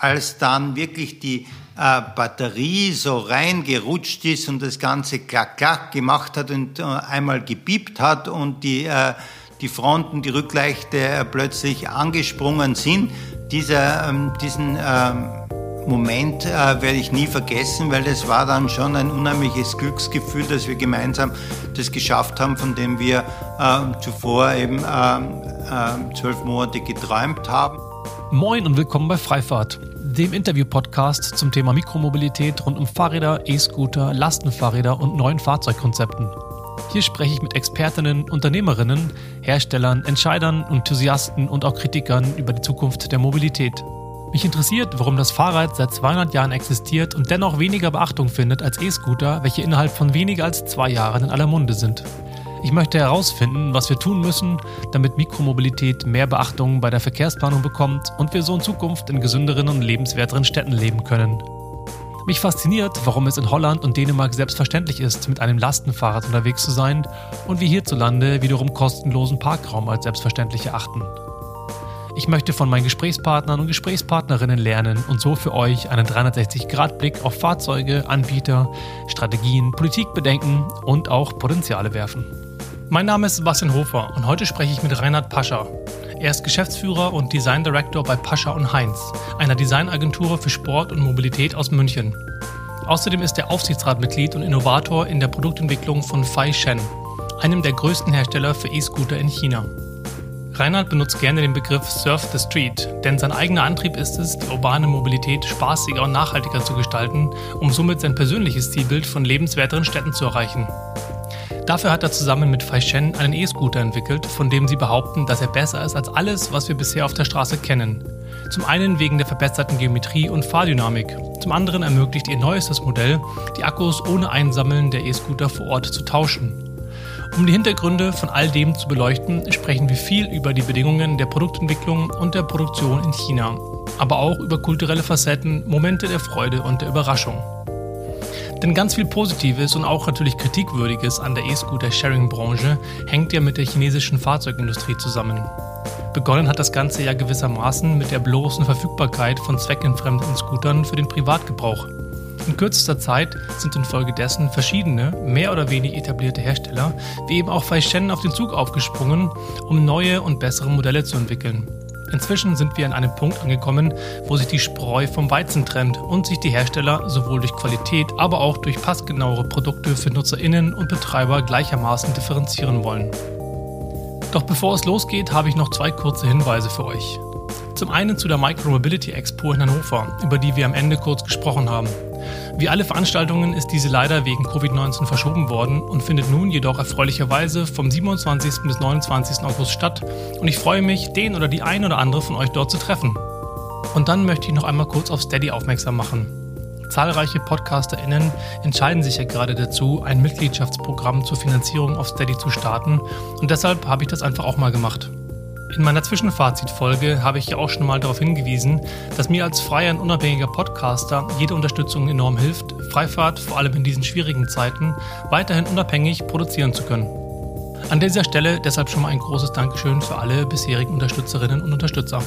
als dann wirklich die äh, Batterie so reingerutscht ist und das Ganze klack, klack gemacht hat und äh, einmal gepiept hat und die, äh, die Fronten, die Rückleuchte äh, plötzlich angesprungen sind, dieser, ähm, diesen ähm, Moment äh, werde ich nie vergessen, weil das war dann schon ein unheimliches Glücksgefühl, dass wir gemeinsam das geschafft haben, von dem wir äh, zuvor eben äh, zwölf Monate geträumt haben. Moin und willkommen bei Freifahrt, dem Interview-Podcast zum Thema Mikromobilität rund um Fahrräder, E-Scooter, Lastenfahrräder und neuen Fahrzeugkonzepten. Hier spreche ich mit Expertinnen, Unternehmerinnen, Herstellern, Entscheidern, Enthusiasten und auch Kritikern über die Zukunft der Mobilität. Mich interessiert, warum das Fahrrad seit 200 Jahren existiert und dennoch weniger Beachtung findet als E-Scooter, welche innerhalb von weniger als zwei Jahren in aller Munde sind. Ich möchte herausfinden, was wir tun müssen, damit Mikromobilität mehr Beachtung bei der Verkehrsplanung bekommt und wir so in Zukunft in gesünderen und lebenswerteren Städten leben können. Mich fasziniert, warum es in Holland und Dänemark selbstverständlich ist, mit einem Lastenfahrrad unterwegs zu sein und wir hierzulande wiederum kostenlosen Parkraum als selbstverständlich erachten. Ich möchte von meinen Gesprächspartnern und Gesprächspartnerinnen lernen und so für euch einen 360-Grad-Blick auf Fahrzeuge, Anbieter, Strategien, Politikbedenken und auch Potenziale werfen. Mein Name ist Sebastian Hofer und heute spreche ich mit Reinhard Pascha. Er ist Geschäftsführer und Design Director bei Pascha und Heinz, einer Designagentur für Sport und Mobilität aus München. Außerdem ist er Aufsichtsratmitglied und Innovator in der Produktentwicklung von Fai Shen, einem der größten Hersteller für E-Scooter in China. Reinhard benutzt gerne den Begriff Surf the Street, denn sein eigener Antrieb ist es, die urbane Mobilität spaßiger und nachhaltiger zu gestalten, um somit sein persönliches Zielbild von lebenswerteren Städten zu erreichen. Dafür hat er zusammen mit Faishen einen E-Scooter entwickelt, von dem sie behaupten, dass er besser ist als alles, was wir bisher auf der Straße kennen. Zum einen wegen der verbesserten Geometrie und Fahrdynamik. Zum anderen ermöglicht ihr neuestes Modell, die Akkus ohne Einsammeln der E-Scooter vor Ort zu tauschen. Um die Hintergründe von all dem zu beleuchten, sprechen wir viel über die Bedingungen der Produktentwicklung und der Produktion in China, aber auch über kulturelle Facetten, Momente der Freude und der Überraschung. Denn ganz viel Positives und auch natürlich Kritikwürdiges an der E-Scooter-Sharing-Branche hängt ja mit der chinesischen Fahrzeugindustrie zusammen. Begonnen hat das Ganze ja gewissermaßen mit der bloßen Verfügbarkeit von zweckentfremden Scootern für den Privatgebrauch. In kürzester Zeit sind infolgedessen verschiedene, mehr oder weniger etablierte Hersteller, wie eben auch Faishen, auf den Zug aufgesprungen, um neue und bessere Modelle zu entwickeln. Inzwischen sind wir an einem Punkt angekommen, wo sich die Spreu vom Weizen trennt und sich die Hersteller sowohl durch Qualität, aber auch durch passgenauere Produkte für Nutzerinnen und Betreiber gleichermaßen differenzieren wollen. Doch bevor es losgeht, habe ich noch zwei kurze Hinweise für euch. Zum einen zu der Micromobility Expo in Hannover, über die wir am Ende kurz gesprochen haben. Wie alle Veranstaltungen ist diese leider wegen Covid-19 verschoben worden und findet nun jedoch erfreulicherweise vom 27. bis 29. August statt und ich freue mich, den oder die ein oder andere von euch dort zu treffen. Und dann möchte ich noch einmal kurz auf Steady aufmerksam machen. Zahlreiche PodcasterInnen entscheiden sich ja gerade dazu, ein Mitgliedschaftsprogramm zur Finanzierung auf Steady zu starten und deshalb habe ich das einfach auch mal gemacht. In meiner Zwischenfazitfolge habe ich ja auch schon mal darauf hingewiesen, dass mir als freier und unabhängiger Podcaster jede Unterstützung enorm hilft, Freifahrt, vor allem in diesen schwierigen Zeiten, weiterhin unabhängig produzieren zu können. An dieser Stelle deshalb schon mal ein großes Dankeschön für alle bisherigen Unterstützerinnen und Unterstützer.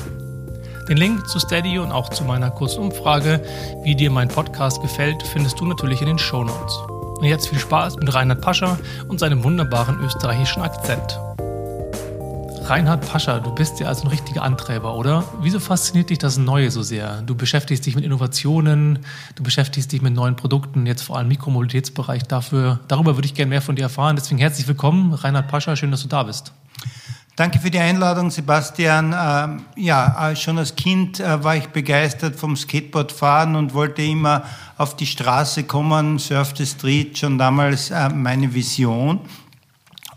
Den Link zu Steady und auch zu meiner kurzen Umfrage, wie dir mein Podcast gefällt, findest du natürlich in den Show Notes. Und jetzt viel Spaß mit Reinhard Pascher und seinem wunderbaren österreichischen Akzent. Reinhard Pascha, du bist ja also ein richtiger Antreiber, oder? Wieso fasziniert dich das Neue so sehr? Du beschäftigst dich mit Innovationen, du beschäftigst dich mit neuen Produkten, jetzt vor allem Mikromobilitätsbereich. Dafür, darüber würde ich gerne mehr von dir erfahren. Deswegen herzlich willkommen, Reinhard Pascha, schön, dass du da bist. Danke für die Einladung, Sebastian. Ähm, ja, äh, schon als Kind äh, war ich begeistert vom Skateboardfahren und wollte immer auf die Straße kommen, Surf the Street, schon damals äh, meine Vision.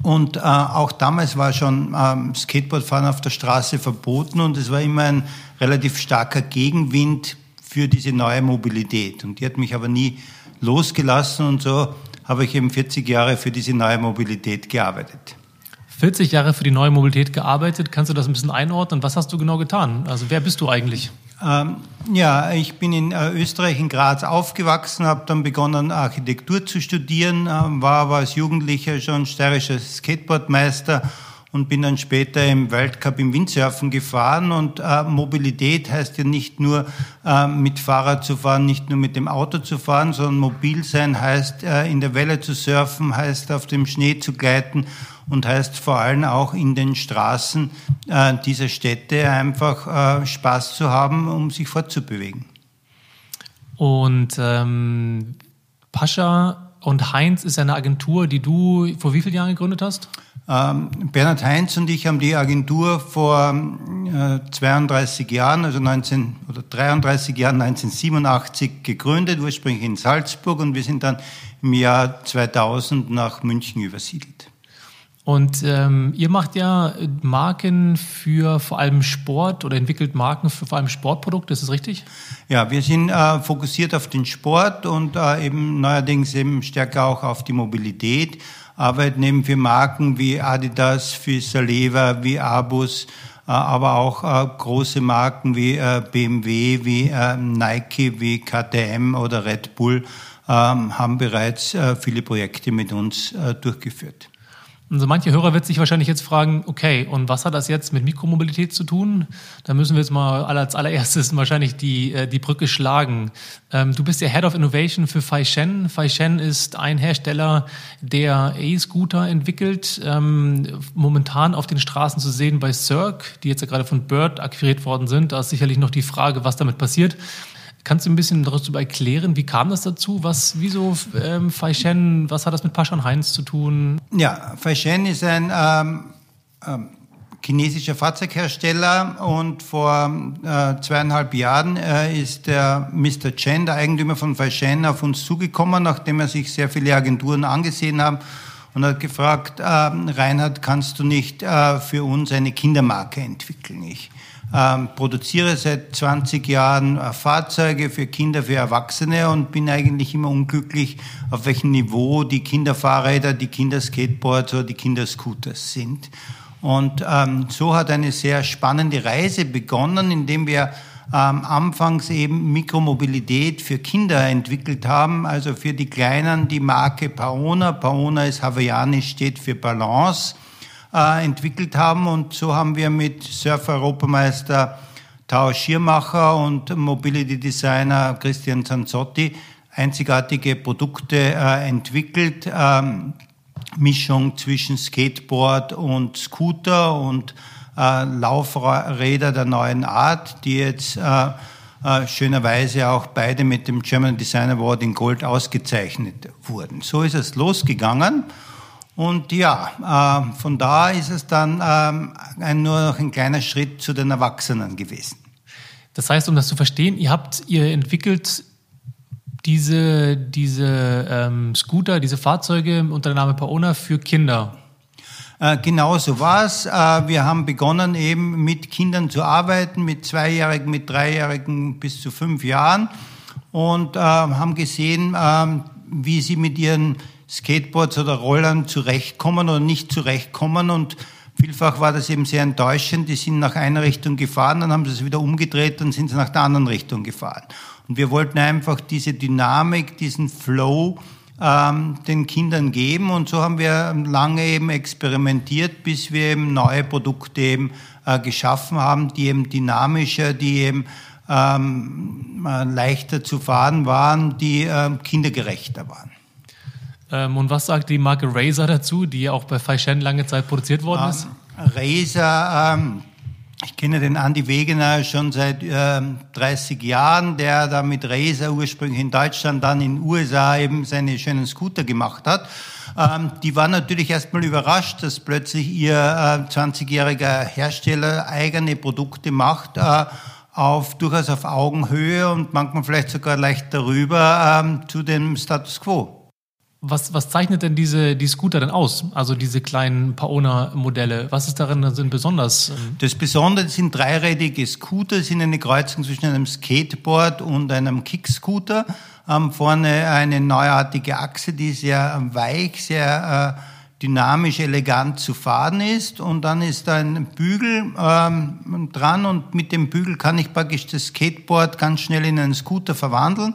Und äh, auch damals war schon ähm, Skateboardfahren auf der Straße verboten und es war immer ein relativ starker Gegenwind für diese neue Mobilität. Und die hat mich aber nie losgelassen und so habe ich eben 40 Jahre für diese neue Mobilität gearbeitet. 40 Jahre für die neue Mobilität gearbeitet. Kannst du das ein bisschen einordnen? Was hast du genau getan? Also wer bist du eigentlich? Ähm, ja, ich bin in äh, Österreich, in Graz aufgewachsen, habe dann begonnen, Architektur zu studieren, äh, war aber als Jugendlicher schon steirischer Skateboardmeister und bin dann später im Weltcup im Windsurfen gefahren. Und äh, Mobilität heißt ja nicht nur äh, mit Fahrrad zu fahren, nicht nur mit dem Auto zu fahren, sondern mobil sein heißt in der Welle zu surfen, heißt auf dem Schnee zu gleiten und heißt vor allem auch in den Straßen äh, dieser Städte einfach äh, Spaß zu haben, um sich fortzubewegen. Und ähm, Pascha und Heinz ist eine Agentur, die du vor wie vielen Jahren gegründet hast? Ähm, Bernhard Heinz und ich haben die Agentur vor äh, 32 Jahren, also 19 oder 33 Jahren, 1987 gegründet, ursprünglich in Salzburg und wir sind dann im Jahr 2000 nach München übersiedelt. Und ähm, ihr macht ja Marken für vor allem Sport oder entwickelt Marken für vor allem Sportprodukte, ist das richtig? Ja, wir sind äh, fokussiert auf den Sport und äh, eben neuerdings eben stärker auch auf die Mobilität. Arbeiten eben für Marken wie Adidas, für Saleva, wie Abus, äh, aber auch äh, große Marken wie äh, BMW, wie äh, Nike, wie KTM oder Red Bull ähm, haben bereits äh, viele Projekte mit uns äh, durchgeführt. Also manche Hörer wird sich wahrscheinlich jetzt fragen, okay, und was hat das jetzt mit Mikromobilität zu tun? Da müssen wir jetzt mal als allererstes wahrscheinlich die, äh, die Brücke schlagen. Ähm, du bist der Head of Innovation für Faishen. Faishen ist ein Hersteller, der E-Scooter entwickelt, ähm, momentan auf den Straßen zu sehen bei Cirque, die jetzt ja gerade von Bird akquiriert worden sind. Da ist sicherlich noch die Frage, was damit passiert. Kannst du ein bisschen darüber erklären, wie kam das dazu? Was, wieso ähm, Faishen, was hat das mit Paschan Heinz zu tun? Ja, Faishen ist ein ähm, ähm, chinesischer Fahrzeughersteller und vor äh, zweieinhalb Jahren äh, ist der Mr. Chen, der Eigentümer von Faishen, auf uns zugekommen, nachdem er sich sehr viele Agenturen angesehen hat und hat gefragt, äh, Reinhard, kannst du nicht äh, für uns eine Kindermarke entwickeln? Ich ähm, produziere seit 20 Jahren äh, Fahrzeuge für Kinder, für Erwachsene und bin eigentlich immer unglücklich, auf welchem Niveau die Kinderfahrräder, die Kinderskateboards oder die Kinderscooters sind. Und ähm, so hat eine sehr spannende Reise begonnen, indem wir ähm, anfangs eben Mikromobilität für Kinder entwickelt haben, also für die Kleinen die Marke Paona. Paona ist hawaiianisch, steht für Balance äh, entwickelt haben. Und so haben wir mit Surfer-Europameister Tao Schiermacher und Mobility Designer Christian Zanzotti einzigartige Produkte äh, entwickelt. Ähm, Mischung zwischen Skateboard und Scooter und äh, Laufräder der neuen Art, die jetzt schönerweise auch beide mit dem German Design Award in Gold ausgezeichnet wurden. So ist es losgegangen. Und ja, äh, von da ist es dann ähm, ein, nur noch ein kleiner Schritt zu den Erwachsenen gewesen. Das heißt, um das zu verstehen, ihr habt, ihr entwickelt diese, diese ähm, Scooter, diese Fahrzeuge unter dem Namen Paona für Kinder. Äh, genau so war es. Äh, wir haben begonnen eben mit Kindern zu arbeiten, mit Zweijährigen, mit Dreijährigen bis zu fünf Jahren und äh, haben gesehen, ähm, wie sie mit ihren Skateboards oder Rollern zurechtkommen oder nicht zurechtkommen und Vielfach war das eben sehr enttäuschend. Die sind nach einer Richtung gefahren, dann haben sie es wieder umgedreht und sind sie nach der anderen Richtung gefahren. Und wir wollten einfach diese Dynamik, diesen Flow ähm, den Kindern geben. Und so haben wir lange eben experimentiert, bis wir eben neue Produkte eben äh, geschaffen haben, die eben dynamischer, die eben ähm, äh, leichter zu fahren waren, die äh, kindergerechter waren. Ähm, und was sagt die Marke Razer dazu, die ja auch bei Faishen lange Zeit produziert worden ist? Ähm, Razer, ähm, ich kenne den Andy Wegener schon seit ähm, 30 Jahren, der da mit Razer ursprünglich in Deutschland, dann in den USA eben seine schönen Scooter gemacht hat. Ähm, die waren natürlich erstmal überrascht, dass plötzlich ihr äh, 20-jähriger Hersteller eigene Produkte macht. Äh, auf durchaus auf Augenhöhe und manchmal vielleicht sogar leicht darüber ähm, zu dem Status quo. Was, was zeichnet denn diese die Scooter denn aus? Also diese kleinen Paona-Modelle. Was ist darin denn besonders? Das Besondere sind dreirädige Scooter, sind eine Kreuzung zwischen einem Skateboard und einem Kickscooter. Ähm, vorne eine neuartige Achse, die sehr weich, sehr äh, dynamisch, elegant zu fahren ist. Und dann ist da ein Bügel ähm, dran und mit dem Bügel kann ich praktisch das Skateboard ganz schnell in einen Scooter verwandeln.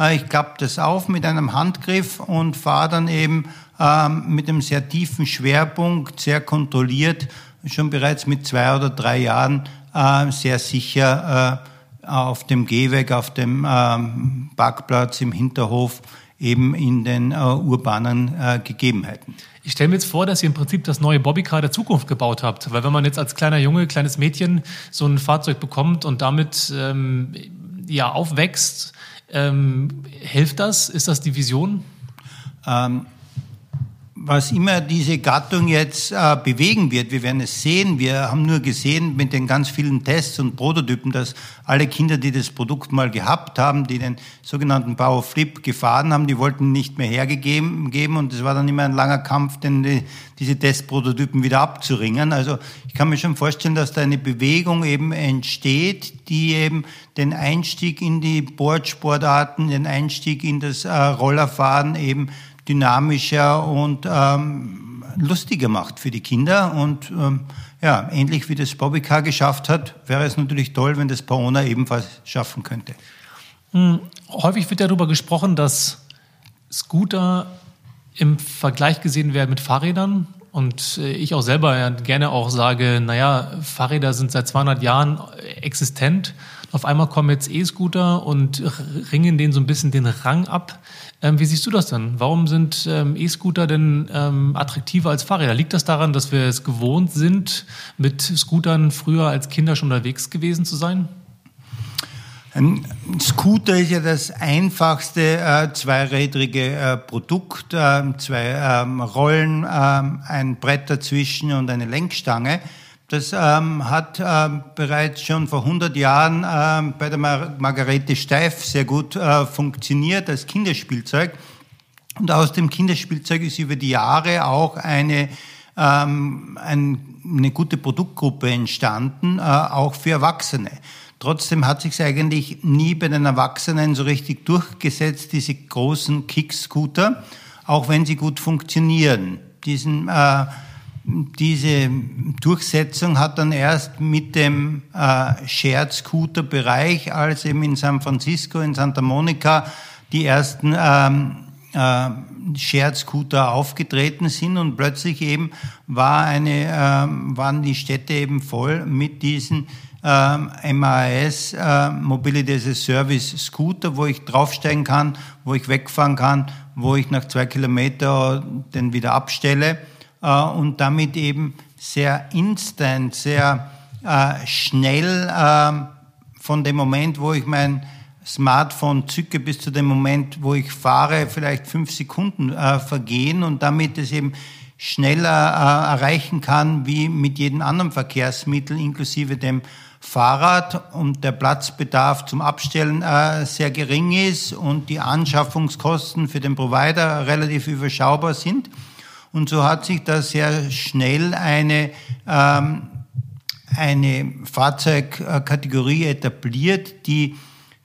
Äh, ich klappe das auf mit einem Handgriff und fahre dann eben ähm, mit einem sehr tiefen Schwerpunkt, sehr kontrolliert, schon bereits mit zwei oder drei Jahren äh, sehr sicher äh, auf dem Gehweg, auf dem ähm, Parkplatz im Hinterhof eben in den urbanen Gegebenheiten. Ich stelle mir jetzt vor, dass ihr im Prinzip das neue Bobbycar der Zukunft gebaut habt. Weil wenn man jetzt als kleiner Junge, kleines Mädchen so ein Fahrzeug bekommt und damit ähm, ja aufwächst, ähm, hilft das? Ist das die Vision? Ähm, was immer diese Gattung jetzt äh, bewegen wird, wir werden es sehen. Wir haben nur gesehen mit den ganz vielen Tests und Prototypen, dass alle Kinder, die das Produkt mal gehabt haben, die den sogenannten Power Flip gefahren haben, die wollten nicht mehr hergegeben geben und es war dann immer ein langer Kampf, denn die, diese Testprototypen wieder abzuringen. Also ich kann mir schon vorstellen, dass da eine Bewegung eben entsteht, die eben den Einstieg in die Boardsportarten, den Einstieg in das äh, Rollerfahren eben dynamischer und ähm, lustiger macht für die Kinder. Und ähm, ja, ähnlich wie das Bobbycar geschafft hat, wäre es natürlich toll, wenn das Paona ebenfalls schaffen könnte. Hm, häufig wird darüber gesprochen, dass Scooter im Vergleich gesehen werden mit Fahrrädern. Und äh, ich auch selber gerne auch sage, naja, Fahrräder sind seit 200 Jahren existent. Auf einmal kommen jetzt E-Scooter und ringen denen so ein bisschen den Rang ab. Ähm, wie siehst du das denn? Warum sind ähm, E-Scooter denn ähm, attraktiver als Fahrräder? Liegt das daran, dass wir es gewohnt sind, mit Scootern früher als Kinder schon unterwegs gewesen zu sein? Ein Scooter ist ja das einfachste äh, zweirädrige äh, Produkt, äh, zwei ähm, Rollen, ähm, ein Brett dazwischen und eine Lenkstange. Das ähm, hat bereits schon vor 100 Jahren bei der Mar Margarete Steif sehr gut äh, funktioniert als Kinderspielzeug. Und aus dem Kinderspielzeug ist über die Jahre auch eine, ein, eine gute Produktgruppe entstanden, äh, auch für Erwachsene. Trotzdem hat sich eigentlich nie bei den Erwachsenen so richtig durchgesetzt, diese großen Kickscooter, auch wenn sie gut funktionieren. Diesen äh, diese Durchsetzung hat dann erst mit dem äh, Shared Scooter Bereich, als eben in San Francisco, in Santa Monica die ersten ähm, äh, Shared Scooter aufgetreten sind und plötzlich eben war eine, äh, waren die Städte eben voll mit diesen MAS, äh, Mobility as a Service Scooter, wo ich draufsteigen kann, wo ich wegfahren kann, wo ich nach zwei Kilometer den wieder abstelle äh, und damit eben sehr instant, sehr äh, schnell äh, von dem Moment, wo ich mein Smartphone zücke, bis zu dem Moment, wo ich fahre, vielleicht fünf Sekunden äh, vergehen und damit es eben schneller äh, erreichen kann wie mit jedem anderen Verkehrsmittel, inklusive dem Fahrrad und der Platzbedarf zum Abstellen äh, sehr gering ist und die Anschaffungskosten für den Provider relativ überschaubar sind. Und so hat sich da sehr schnell eine, ähm, eine Fahrzeugkategorie etabliert, die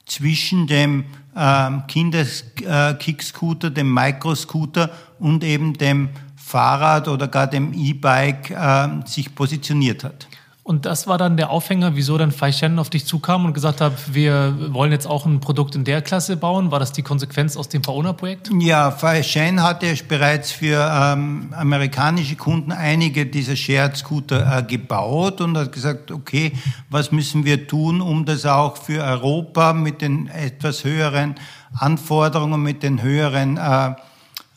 zwischen dem ähm, Kinderkickscooter, dem Microscooter und eben dem Fahrrad oder gar dem E-Bike äh, sich positioniert hat. Und das war dann der Aufhänger, wieso dann Feishen auf dich zukam und gesagt hat, wir wollen jetzt auch ein Produkt in der Klasse bauen. War das die Konsequenz aus dem Paona-Projekt? Ja, Feishen hatte bereits für ähm, amerikanische Kunden einige dieser Shared Scooter äh, gebaut und hat gesagt, okay, was müssen wir tun, um das auch für Europa mit den etwas höheren Anforderungen, mit den höheren äh,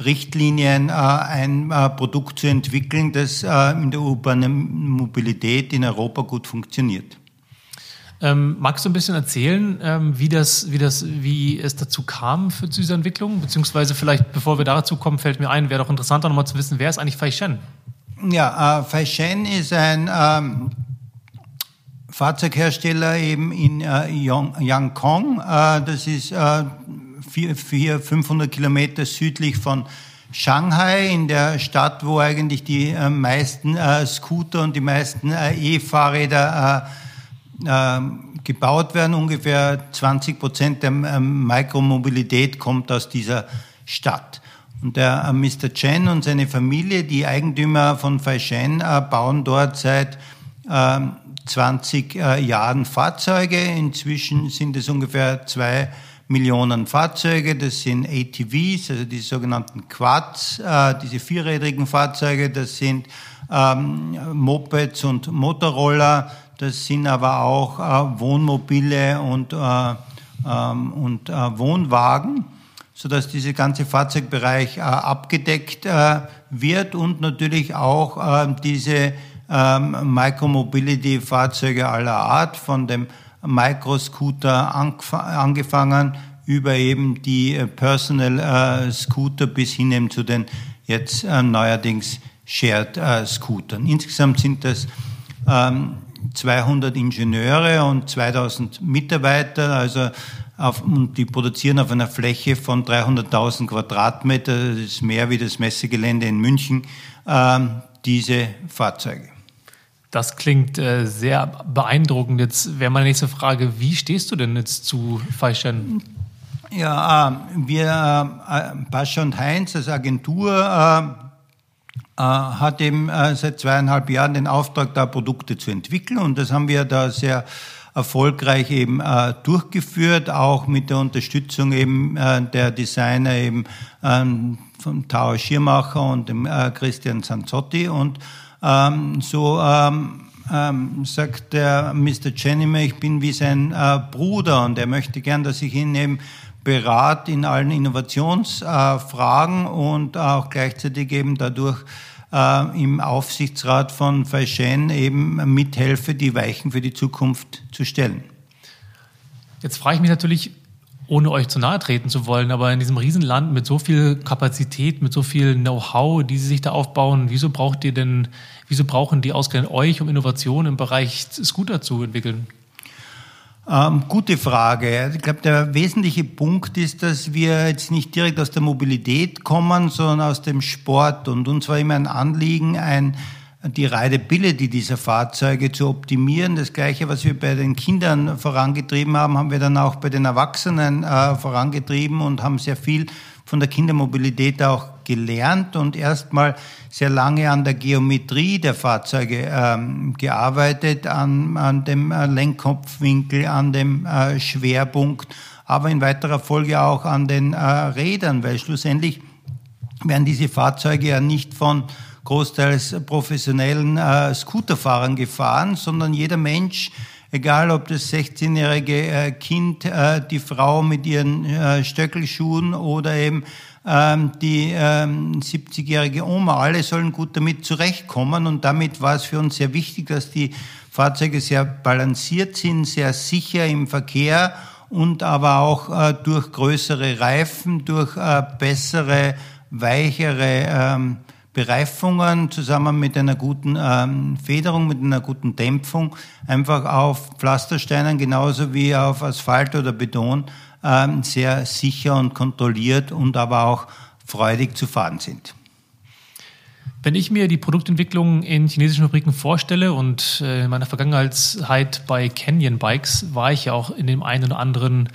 Richtlinien äh, ein äh, Produkt zu entwickeln, das äh, in der urbanen Mobilität in Europa gut funktioniert. Ähm, magst du ein bisschen erzählen, ähm, wie, das, wie, das, wie es dazu kam für diese Entwicklung? Beziehungsweise vielleicht, bevor wir dazu kommen, fällt mir ein, wäre doch interessanter nochmal zu wissen, wer ist eigentlich Feishen? Ja, äh, Feishen ist ein ähm, Fahrzeughersteller eben in äh, Yangkong. Äh, das ist äh, vier, vier, 500 Kilometer südlich von Shanghai, in der Stadt, wo eigentlich die äh, meisten äh, Scooter und die meisten äh, E-Fahrräder äh, äh, gebaut werden. Ungefähr 20 Prozent der ähm, Mikromobilität kommt aus dieser Stadt. Und der äh, Mr. Chen und seine Familie, die Eigentümer von Faishen, bauen dort seit 20 ähm, Jahren Fahrzeuge. Inzwischen sind es ungefähr zwei Millionen Fahrzeuge. Das sind ATVs, also die sogenannten Quads, äh, diese vierrädrigen Fahrzeuge. Das sind ähm, Mopeds und Motorroller. Das sind aber auch äh, Wohnmobile und, äh, ähm, und äh, Wohnwagen sodass dieser ganze Fahrzeugbereich abgedeckt wird und natürlich auch äh, diese ähm, Micromobility-Fahrzeuge aller Art, von dem Microscooter angefangen über eben die äh, Personal äh, Scooter bis hin eben zu den jetzt äh, neuerdings Shared Scootern. Insgesamt sind das ähm, 200 Ingenieure und 2000 Mitarbeiter, also auf, und die produzieren auf einer Fläche von 300.000 Quadratmeter, das ist mehr wie das Messegelände in München, ähm, diese Fahrzeuge. Das klingt äh, sehr beeindruckend. Jetzt wäre meine nächste Frage, wie stehst du denn jetzt zu Feischen? Ja, äh, wir, äh, Pascha und Heinz als Agentur, äh, äh, hat eben äh, seit zweieinhalb Jahren den Auftrag, da Produkte zu entwickeln und das haben wir da sehr erfolgreich eben äh, durchgeführt, auch mit der Unterstützung eben äh, der Designer eben ähm, von Tao Schirmacher und dem äh, Christian Sanzotti und ähm, so ähm, ähm, sagt der Mr. Chenime, ich bin wie sein äh, Bruder und er möchte gern, dass ich ihn eben berat in allen Innovationsfragen äh, und auch gleichzeitig eben dadurch äh, im Aufsichtsrat von Feichen eben mithelfe, die Weichen für die Zukunft zu stellen. Jetzt frage ich mich natürlich, ohne euch zu nahe treten zu wollen, aber in diesem Riesenland mit so viel Kapazität, mit so viel Know-how, die sie sich da aufbauen, wieso braucht ihr denn, wieso brauchen die ausgerechnet euch, um Innovationen im Bereich Scooter zu entwickeln? Ähm, gute Frage. Ich glaube, der wesentliche Punkt ist, dass wir jetzt nicht direkt aus der Mobilität kommen, sondern aus dem Sport. Und uns war immer ein Anliegen, ein, die Rideability dieser Fahrzeuge zu optimieren. Das Gleiche, was wir bei den Kindern vorangetrieben haben, haben wir dann auch bei den Erwachsenen äh, vorangetrieben und haben sehr viel von der Kindermobilität auch gelernt und erstmal sehr lange an der Geometrie der Fahrzeuge ähm, gearbeitet, an, an dem äh, Lenkkopfwinkel, an dem äh, Schwerpunkt, aber in weiterer Folge auch an den äh, Rädern, weil schlussendlich werden diese Fahrzeuge ja nicht von großteils professionellen äh, Scooterfahrern gefahren, sondern jeder Mensch egal ob das 16-jährige äh, Kind, äh, die Frau mit ihren äh, Stöckelschuhen oder eben ähm, die 70-jährige ähm, Oma, alle sollen gut damit zurechtkommen und damit war es für uns sehr wichtig, dass die Fahrzeuge sehr balanciert sind, sehr sicher im Verkehr und aber auch durch größere Reifen, durch bessere, weichere ähm, Bereifungen zusammen mit einer guten ähm, Federung, mit einer guten Dämpfung einfach auf Pflastersteinen genauso wie auf Asphalt oder Beton ähm, sehr sicher und kontrolliert und aber auch freudig zu fahren sind. Wenn ich mir die Produktentwicklung in chinesischen Fabriken vorstelle und äh, in meiner Vergangenheit bei Canyon Bikes war ich ja auch in dem einen oder anderen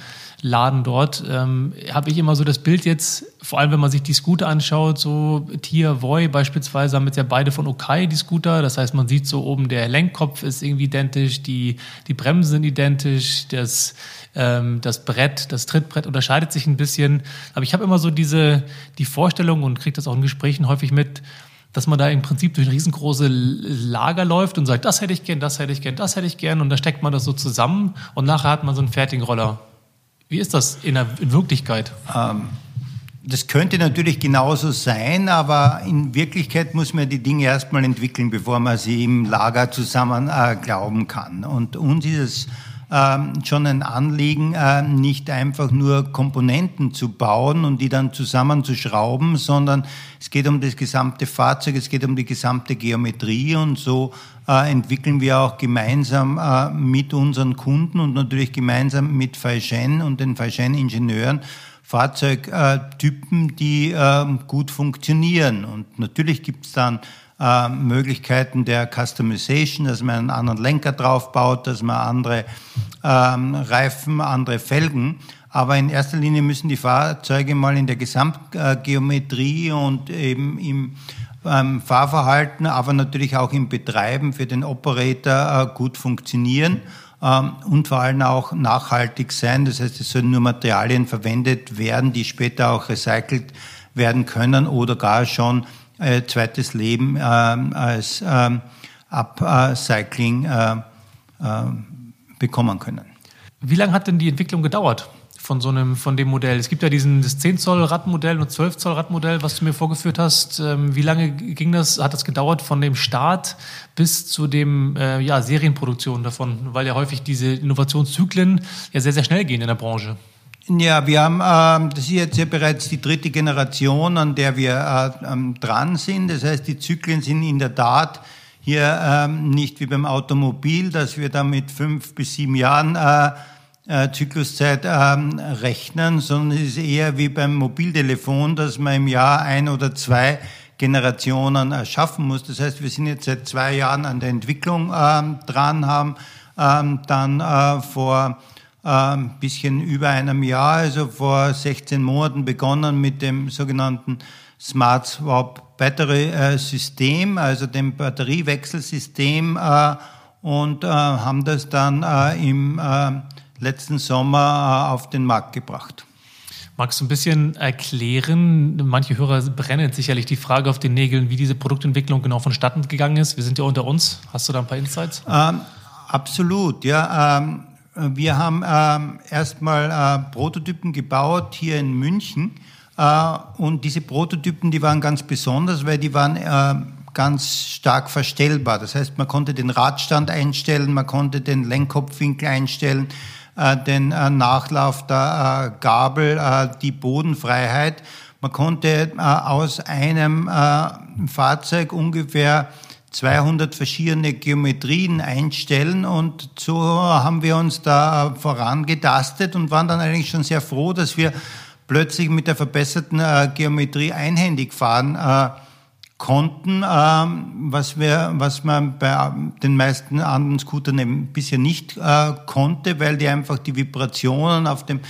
Laden dort, ähm, habe ich immer so das Bild jetzt, vor allem wenn man sich die Scooter anschaut, so Tier Voy beispielsweise haben jetzt ja beide von Okai die Scooter. Das heißt, man sieht so oben, der Lenkkopf ist irgendwie identisch, die, die Bremsen sind identisch, das, ähm, das Brett, das Trittbrett unterscheidet sich ein bisschen. Aber ich habe immer so diese, die Vorstellung und kriege das auch in Gesprächen häufig mit, dass man da im Prinzip durch ein riesengroße Lager läuft und sagt, das hätte ich gern, das hätte ich gern, das hätte ich gern und da steckt man das so zusammen und nachher hat man so einen fertigen Roller. Wie ist das in, der, Wirklichkeit? Ähm, das könnte natürlich genauso sein, aber in Wirklichkeit muss man die Dinge erstmal entwickeln, bevor man sie im Lager zusammen äh, glauben kann. Und uns ist es schon ein Anliegen, äh, nicht einfach nur Komponenten zu bauen und die dann zusammenzuschrauben, sondern es geht um das gesamte Fahrzeug, es geht um die gesamte Geometrie und so äh, entwickeln wir auch gemeinsam äh, mit unseren Kunden und natürlich gemeinsam mit Faishen und den Faishen-Ingenieuren Fahrzeugtypen, die ähm, gut funktionieren. Und natürlich gibt es dann äh, Möglichkeiten der Customization, dass man einen anderen Lenker draufbaut, dass man andere ähm, Reifen, andere Felgen. Aber in erster Linie müssen die Fahrzeuge mal in der Gesamtgeometrie und eben im ähm, Fahrverhalten, aber natürlich auch im Betreiben für den Operator äh, gut funktionieren. ähm, und vor allem auch nachhaltig sein. Das heißt, es sollen nur Materialien verwendet werden, die später auch recycelt werden können oder gar schon äh, zweites Leben äh, als äh, Upcycling äh, äh, bekommen können. Wie lange hat denn die Entwicklung gedauert? von so einem, von dem Modell. Es gibt ja diesen, das 10 Zoll Radmodell und 12 Zoll Radmodell, was du mir vorgeführt hast. Ähm, wie lange ging das, hat das gedauert von dem Start bis zu dem, äh, ja, Serienproduktion davon? Weil ja häufig diese Innovationszyklen ja sehr, sehr schnell gehen in der Branche. Ja, wir haben, äh, das ist jetzt ja bereits die dritte Generation, an der wir äh, ähm, dran sind. Das heißt, die Zyklen sind in der Tat hier ähm, nicht wie beim Automobil, dass wir da mit fünf bis sieben Jahren äh, äh, Zykluszeit ähm, rechnen, sondern es ist eher wie beim Mobiltelefon, dass man im Jahr ein oder zwei Generationen erschaffen muss. Das heißt, wir sind jetzt seit zwei Jahren an der Entwicklung ähm, dran, haben ähm, dann vor ein ähm, bisschen über einem Jahr, also vor 16 Monaten begonnen mit dem sogenannten Smart Swap Battery äh, System, also dem Batteriewechselsystem äh, und äh, haben das dann äh, im äh, letzten Sommer auf den Markt gebracht. Magst du ein bisschen erklären? Manche Hörer brennen sicherlich die Frage auf den Nägeln, wie diese Produktentwicklung genau vonstatten gegangen ist. Wir sind ja unter uns. Hast du da ein paar Insights? Ähm, absolut, ja. Ähm, wir haben ähm, erstmal äh, Prototypen gebaut hier in München. Äh, und diese Prototypen, die waren ganz besonders, weil die waren äh, ganz stark verstellbar. Das heißt, man konnte den Radstand einstellen, man konnte den Lenkkopfwinkel einstellen, äh, den äh, Nachlauf der äh, Gabel, die Bodenfreiheit. Man konnte aus einem Fahrzeug ungefähr 200 verschiedene Geometrien einstellen und so haben wir uns da vorangetastet und waren dann eigentlich schon sehr froh, dass wir plötzlich mit der verbesserten Geometrie einhändig fahren konnten, ähm, was, wir, was man bei den meisten anderen Scootern eben bisher nicht äh, konnte, weil die einfach die Vibrationen auf dem,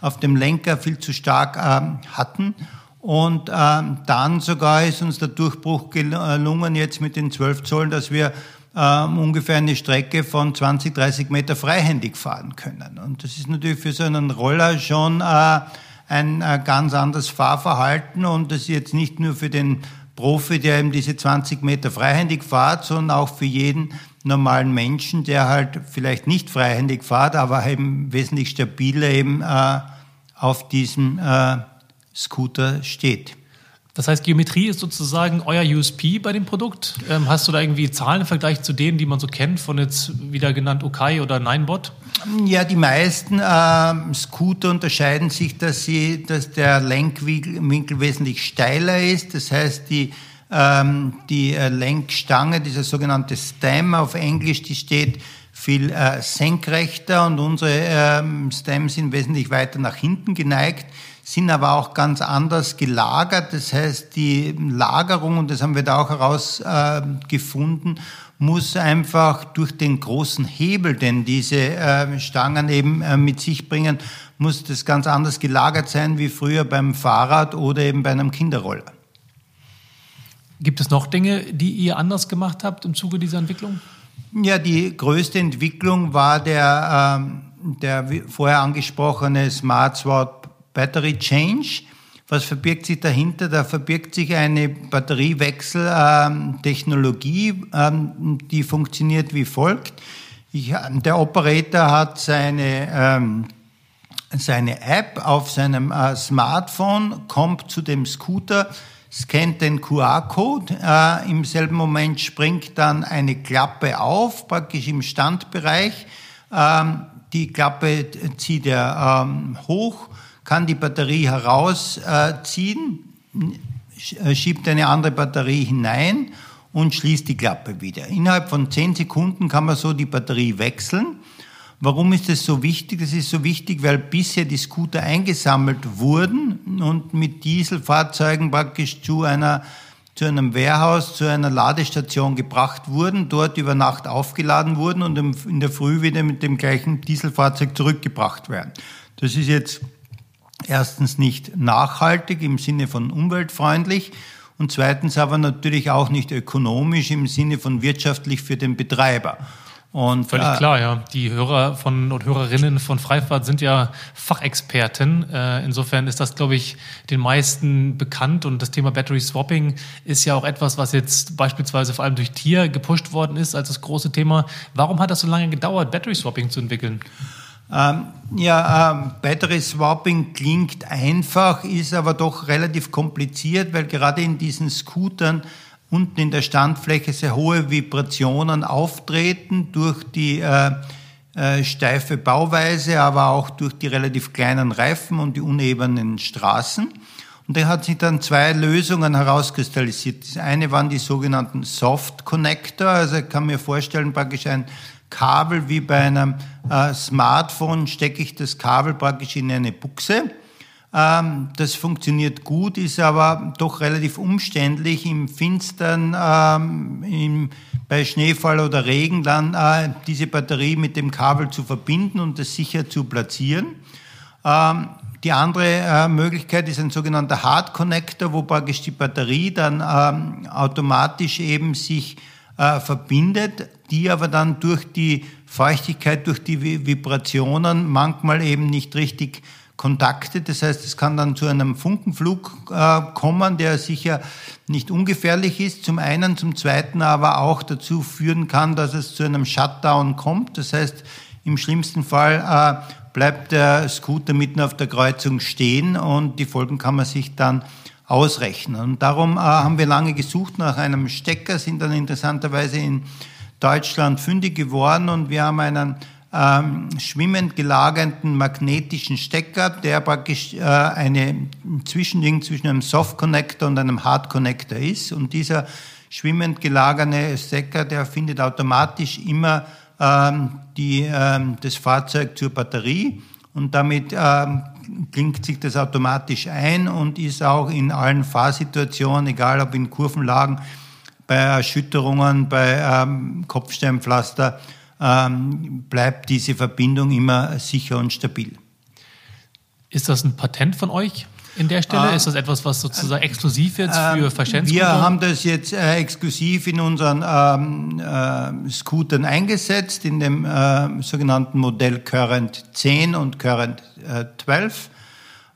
auf dem Lenker viel zu stark ähm, hatten. Und ähm, dann sogar ist uns der Durchbruch gelungen jetzt mit den 12 Zollen, dass wir ähm, ungefähr eine Strecke von 20, 30 Meter freihändig fahren können. Und das ist natürlich für so einen Roller schon äh, ein äh, ganz anderes Fahrverhalten und das ist jetzt nicht nur für den Profi, der eben diese 20 Meter freihändig fährt, sondern auch für jeden normalen Menschen, der halt vielleicht nicht freihändig fährt, aber eben wesentlich stabiler eben äh, auf diesem äh, Scooter steht. Das heißt, Geometrie ist sozusagen euer USP bei dem Produkt. Ähm, hast du da irgendwie Zahlen im Vergleich zu denen, die man so kennt, von jetzt wieder genannt Okai oder Ninebot? Ja, die meisten äh, Scooter unterscheiden sich, dass, sie, dass der Lenkwinkel wesentlich steiler ist. Das heißt, die, ähm, die äh, Lenkstange, dieser sogenannte Stem auf Englisch, die steht viel äh, senkrechter und unsere ähm, Stems sind wesentlich weiter nach hinten geneigt sind aber auch ganz anders gelagert. Das heißt, die Lagerung, und das haben wir da auch herausgefunden, muss einfach durch den großen Hebel, den diese äh, Stangen eben äh, mit sich bringen, muss das ganz anders gelagert sein wie früher beim Fahrrad oder eben bei einem Kinderroller. Gibt es noch Dinge, die ihr anders gemacht habt im Zuge dieser Entwicklung? Ja, die größte Entwicklung war der, ähm, der vorher angesprochene Smart Swap Battery Change. Was verbirgt sich dahinter? Da verbirgt sich eine Batteriewechseltechnologie, ähm, die funktioniert wie folgt. Ich, der Operator hat seine, ähm, seine App auf seinem äh, Smartphone, kommt zu dem Scooter, scannt den QR-Code, äh, im selben Moment springt dann eine Klappe auf, praktisch im Standbereich. Ähm, die Klappe zieht er ähm, hoch kann die Batterie herausziehen, äh, schiebt eine andere Batterie hinein und schließt die Klappe wieder. Innerhalb von zehn Sekunden kann man so die Batterie wechseln. Warum ist das so wichtig? Das ist so wichtig, weil bisher die Scooter eingesammelt wurden und mit Dieselfahrzeugen praktisch zu einer zu einem Warehouse, zu einer Ladestation gebracht wurden, dort über Nacht aufgeladen wurden und in der Früh wieder mit dem gleichen Dieselfahrzeug zurückgebracht werden. Das ist jetzt erstens nicht nachhaltig im Sinne von umweltfreundlich und zweitens aber natürlich auch nicht ökonomisch im Sinne von wirtschaftlich für den Betreiber. Und, Völlig äh, klar, ja. Die Hörer von und Hörerinnen von Freifahrt sind ja Fachexperten. Äh, insofern ist das, glaube ich, den meisten bekannt. Und das Thema Battery Swapping ist ja auch etwas, was jetzt beispielsweise vor allem durch Tier gepusht worden ist als das große Thema. Warum hat das so lange gedauert, Battery Swapping zu entwickeln? Ähm, ja, ähm, Battery Swapping klingt einfach, ist aber doch relativ kompliziert, weil gerade in diesen Scootern unten in der Standfläche sehr hohe Vibrationen auftreten durch die äh, äh, steife Bauweise, aber auch durch die relativ kleinen Reifen und die unebenen Straßen. Und da hat sich dann zwei Lösungen herauskristallisiert. Das eine waren die sogenannten Soft Connector. Also ich kann mir vorstellen, praktisch ein Kabel wie bei einem äh, Smartphone stecke ich das Kabel praktisch in eine Buchse ähm, das funktioniert gut, ist aber doch relativ umständlich im Finstern, ähm, im, bei Schneefall oder Regen dann äh, diese Batterie mit dem Kabel zu verbinden und das sicher zu platzieren. Ähm, die andere äh, Möglichkeit ist ein sogenannter Hard Connector, wo praktisch die Batterie dann ähm, automatisch eben sich äh, verbindet, die aber dann durch die Feuchtigkeit, durch die Vibrationen manchmal eben nicht richtig Kontakte. Das heißt, es kann dann zu einem Funkenflug äh, kommen, der sicher nicht ungefährlich ist. Zum einen, zum zweiten aber auch dazu führen kann, dass es zu einem Shutdown kommt. Das heißt, im schlimmsten Fall äh, bleibt der Scooter mitten auf der Kreuzung stehen und die Folgen kann man sich dann ausrechnen. Und darum äh, haben wir lange gesucht nach einem Stecker, sind dann interessanterweise in Deutschland fündig geworden und wir haben einen ähm, schwimmend gelagerten magnetischen Stecker, der praktisch äh, eine Zwischending zwischen einem Soft Connector und einem Hard Connector ist. Und dieser schwimmend gelagerte Stecker, der findet automatisch immer ähm, die, ähm, das Fahrzeug zur Batterie und damit ähm, klingt sich das automatisch ein und ist auch in allen Fahrsituationen, egal ob in Kurvenlagen, bei Erschütterungen, bei ähm, Kopfsteinpflaster, ähm, bleibt diese Verbindung immer sicher und stabil. Ist das ein Patent von euch? in der Stelle? Äh, ist das etwas, was sozusagen exklusiv jetzt für ähm, Verständnis? Wir haben das jetzt äh, exklusiv in unseren ähm, äh, Scootern eingesetzt, in dem äh, sogenannten Modell Current 10 und Current 12.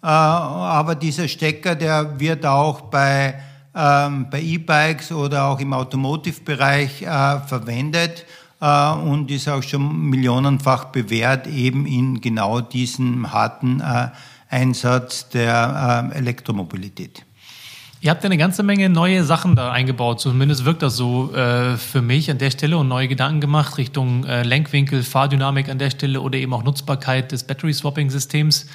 Äh, aber dieser Stecker, der wird auch bei, bei E-Bikes oder auch im Automotive-Bereich äh, verwendet äh, und ist auch schon millionenfach bewährt, eben in genau diesem harten äh, Einsatz der Elektromobilität. Ihr habt eine ganze Menge neue Sachen da eingebaut, zumindest wirkt das so äh, für mich an der Stelle und neue Gedanken gemacht Richtung äh, Lenkwinkel, Fahrdynamik an der Stelle oder eben auch Nutzbarkeit des Battery-Swapping-Systems.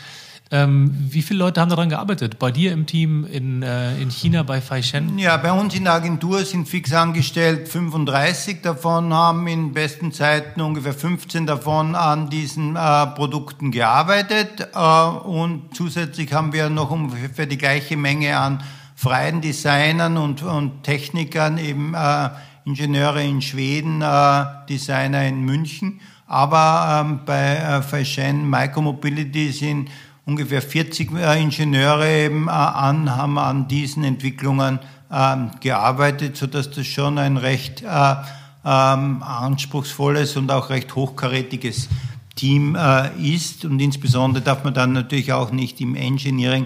Ähm, wie viele Leute haben daran gearbeitet? Bei dir im Team in, äh, in China bei Faishen? Ja, bei uns in der Agentur sind fix angestellt 35 davon, haben in besten Zeiten ungefähr 15 davon an diesen äh, Produkten gearbeitet äh, und zusätzlich haben wir noch ungefähr die gleiche Menge an freien Designern und, und Technikern, eben äh, Ingenieure in Schweden, äh, Designer in München. Aber ähm, bei äh, Faishen Micromobility sind ungefähr 40 äh, Ingenieure eben äh, an, haben an diesen Entwicklungen ähm, gearbeitet, sodass das schon ein recht äh, ähm, anspruchsvolles und auch recht hochkarätiges Team ist. Und insbesondere darf man dann natürlich auch nicht im Engineering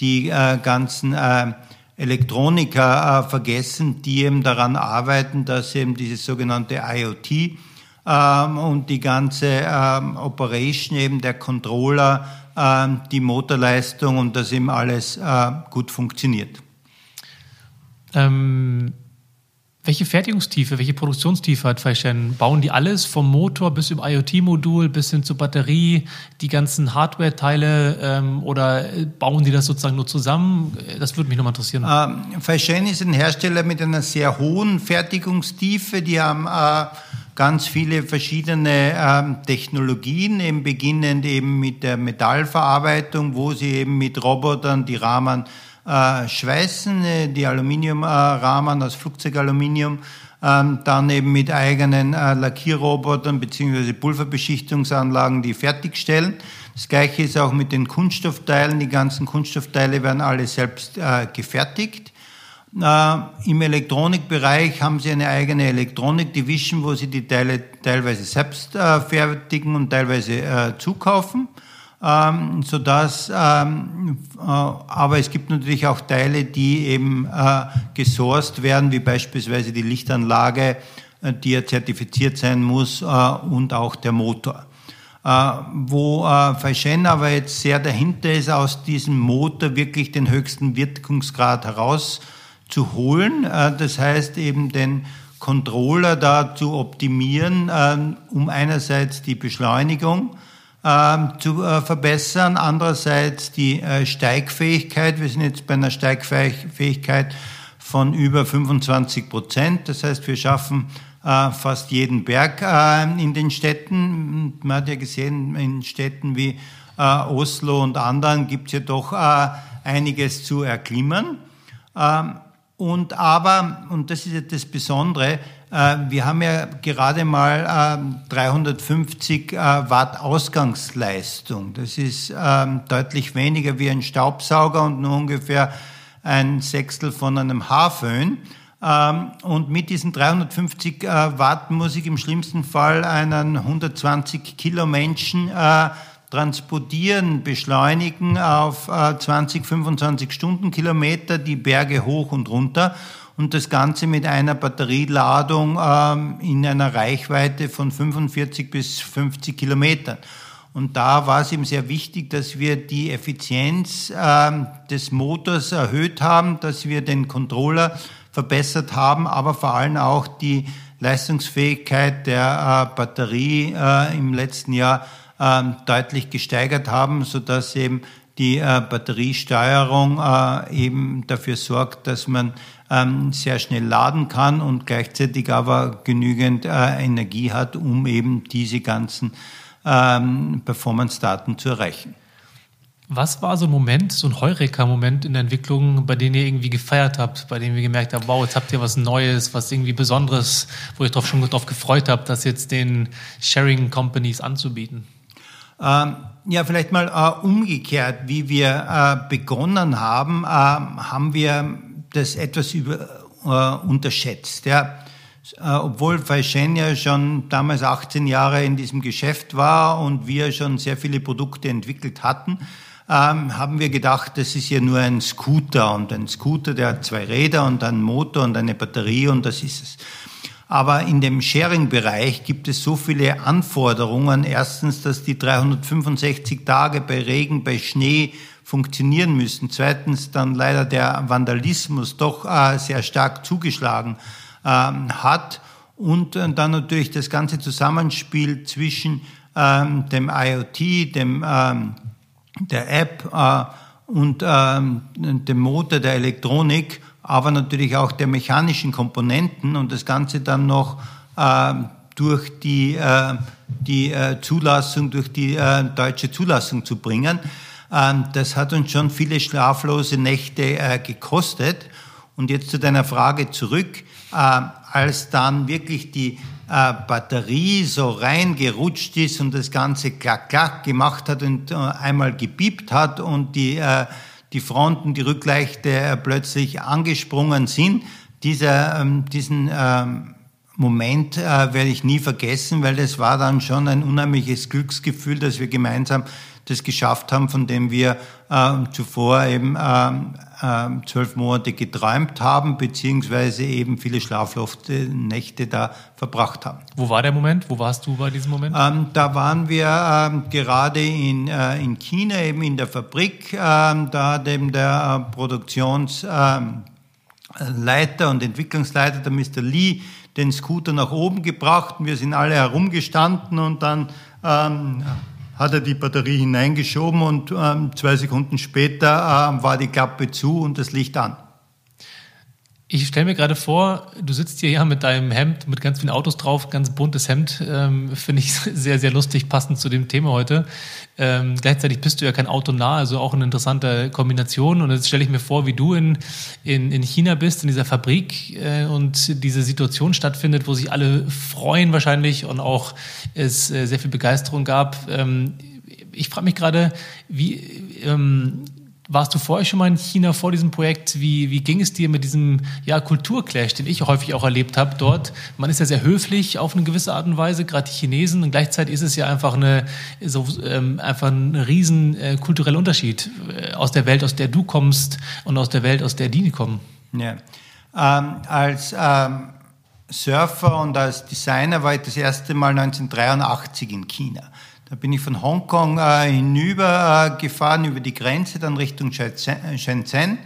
die ganzen Elektroniker vergessen, die eben daran arbeiten, dass eben dieses sogenannte IoT ähm, und die ganze Operation eben der Controller die Motorleistung und dass eben alles äh, gut funktioniert. Ähm, welche Fertigungstiefe, welche Produktionstiefe hat Feishen? Bauen die alles vom Motor bis zum IoT-Modul bis hin zur Batterie, die ganzen Hardware-Teile ähm, oder bauen die das sozusagen nur zusammen? Das würde mich nochmal interessieren. Ähm, Feishen ist ein Hersteller mit einer sehr hohen Fertigungstiefe. Die haben äh, ganz viele verschiedene ähm, Technologien, eben beginnend eben mit der Metallverarbeitung, wo sie eben mit Robotern die Rahmen äh, schweißen, äh, die Aluminiumrahmen äh, aus Flugzeugaluminium, ähm, dann eben mit eigenen äh, Lackierrobotern beziehungsweise Pulverbeschichtungsanlagen, die fertigstellen. Das gleiche ist auch mit den Kunststoffteilen. Die ganzen Kunststoffteile werden alle selbst äh, gefertigt. Äh, Im Elektronikbereich haben sie eine eigene Elektronik-Division, wo sie die Teile teilweise selbst äh, fertigen und teilweise äh, zukaufen. Ähm, sodass, ähm, äh, aber es gibt natürlich auch Teile, die eben äh, gesourced werden, wie beispielsweise die Lichtanlage, äh, die ja zertifiziert sein muss äh, und auch der Motor. Äh, wo äh, Feishen aber jetzt sehr dahinter ist, aus diesem Motor wirklich den höchsten Wirkungsgrad herauszuholen. Äh, das heißt eben den Controller da zu optimieren, äh, um einerseits die Beschleunigung ähm, zu äh, verbessern, andererseits die äh, Steigfähigkeit. Wir sind jetzt bei einer Steigfähigkeit von über 25 Prozent. Das heißt, wir schaffen äh, fast jeden Berg äh, in den Städten. Man hat ja gesehen, in Städten wie äh, Oslo und anderen gibt es ja doch äh, einiges zu erklimmen. Ähm, und aber, und das ist jetzt das Besondere, äh, wir haben ja gerade mal 350 ähm, äh, Watt Ausgangsleistung. Das ist ähm, deutlich weniger wie ein Staubsauger und nur ungefähr ein Sechstel von einem Haarföhn. Ähm, und mit diesen 350 äh, Watt muss ich im schlimmsten Fall einen 120 Kilo Menschen transportieren, beschleunigen auf 20, 25 Stundenkilometer die Berge hoch und runter und das Ganze mit einer Batterieladung ähm, in einer Reichweite von 45 bis 50 Kilometern. Und da war es ihm sehr wichtig, dass wir die Effizienz ähm, des Motors erhöht haben, dass wir den Controller verbessert haben, aber vor allem auch die Leistungsfähigkeit der äh, Batterie äh, im letzten Jahr äh, deutlich gesteigert haben, so dass eben die äh, Batteriesteuerung äh, eben dafür sorgt, dass man ähm, sehr schnell laden kann und gleichzeitig aber genügend äh, Energie hat, um eben diese ganzen ähm, Performance-Daten zu erreichen. Was war so ein Moment, so ein Heureka-Moment in der Entwicklung, bei dem ihr irgendwie gefeiert habt, bei dem ihr gemerkt habt, wow, jetzt habt ihr was Neues, was irgendwie Besonderes, wo ihr drauf schon darauf gefreut habt, das jetzt den Sharing Companies anzubieten? Ähm, ja, vielleicht mal äh, umgekehrt, wie wir äh, begonnen haben, äh, haben wir das etwas über, äh, unterschätzt. Ja. Äh, obwohl Feishen ja schon damals 18 Jahre in diesem Geschäft war und wir schon sehr viele Produkte entwickelt hatten, ähm, haben wir gedacht, das ist ja nur ein Scooter und ein Scooter, der hat zwei Räder und einen Motor und eine Batterie und das ist es. Aber in dem Sharing-Bereich gibt es so viele Anforderungen. Erstens, dass die 365 Tage bei Regen, bei Schnee funktionieren müssen. Zweitens dann leider der Vandalismus doch äh, sehr stark zugeschlagen ähm, hat. Und äh, dann natürlich das ganze Zusammenspiel zwischen ähm, dem IoT, dem, ähm, der App äh, und ähm, dem Motor der Elektronik, aber natürlich auch der mechanischen Komponenten und das Ganze dann noch äh, durch die, äh, die äh, Zulassung, durch die äh, deutsche Zulassung zu bringen. Ähm, das hat uns schon viele schlaflose Nächte äh, gekostet. Und jetzt zu deiner Frage zurück. Äh, als dann wirklich die äh, Batterie so reingerutscht ist und das Ganze klack, klack gemacht hat und einmal gebiebt hat und die, die Fronten, die Rückleuchte plötzlich angesprungen sind, dieser, ähm, diesen ähm, Moment werde ich nie vergessen, weil das war dann schon ein unheimliches Glücksgefühl, dass wir gemeinsam das geschafft haben, von dem wir äh, zuvor eben äh, äh, zwölf Monate geträumt haben, beziehungsweise eben viele schlaflose Nächte da verbracht haben. Wo war der Moment? Wo warst du bei diesem Moment? Ähm, da waren wir ähm, gerade in, äh, in China, eben in der Fabrik. Ähm, da hat eben der äh, Produktionsleiter und Entwicklungsleiter, der Mr. Lee, den Scooter nach oben gebracht und wir sind alle herumgestanden und dann ähm, hat er die Batterie hineingeschoben und ähm, zwei Sekunden später äh, war die Klappe zu und das Licht an. Ich stelle mir gerade vor, du sitzt hier ja mit deinem Hemd, mit ganz vielen Autos drauf, ganz buntes Hemd, ähm, finde ich sehr, sehr lustig, passend zu dem Thema heute. Ähm, gleichzeitig bist du ja kein Auto nah, also auch eine interessante Kombination. Und jetzt stelle ich mir vor, wie du in, in, in China bist, in dieser Fabrik äh, und diese Situation stattfindet, wo sich alle freuen wahrscheinlich und auch es äh, sehr viel Begeisterung gab. Ähm, ich frage mich gerade, wie, ähm, Warst du vorher schon mal in China vor diesem Projekt? Wie, wie ging es dir mit diesem ja, Kulturclash, den ich häufig auch erlebt habe dort? Man ist ja sehr höflich auf eine gewisse Art und Weise, gerade die Chinesen. Und gleichzeitig ist es ja einfach, eine, so, ähm, einfach ein riesen äh, kultureller Unterschied äh, aus der Welt, aus der du kommst und aus der Welt, aus der die kommen. Ja. Ähm, als ähm, Surfer und als Designer war ich das erste Mal 1983 in China. Da bin ich von Hongkong äh, hinüber äh, gefahren, über die Grenze, dann Richtung Shenzhen.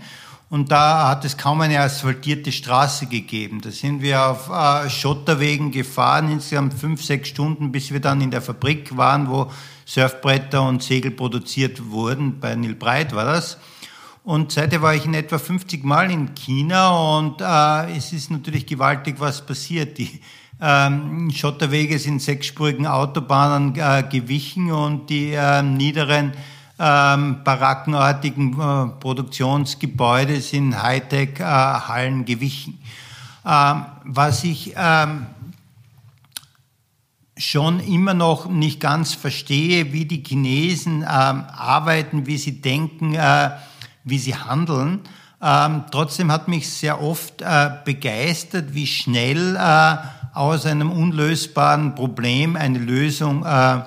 Und da hat es kaum eine asphaltierte Straße gegeben. Da sind wir auf äh, Schotterwegen gefahren, insgesamt fünf, sechs Stunden, bis wir dann in der Fabrik waren, wo Surfbretter und Segel produziert wurden. Bei Nil Breit war das. Und seitdem war ich in etwa 50 Mal in China und äh, es ist natürlich gewaltig, was passiert. Die ähm, Schotterwege sind sechsspurigen Autobahnen äh, gewichen und die äh, niederen ähm, barackenartigen äh, Produktionsgebäude sind Hightech-Hallen gewichen. Ähm, was ich ähm, schon immer noch nicht ganz verstehe, wie die Chinesen ähm, arbeiten, wie sie denken, äh, wie sie handeln. Ähm, trotzdem hat mich sehr oft äh, begeistert, wie schnell äh, aus einem unlösbaren Problem eine Lösung äh,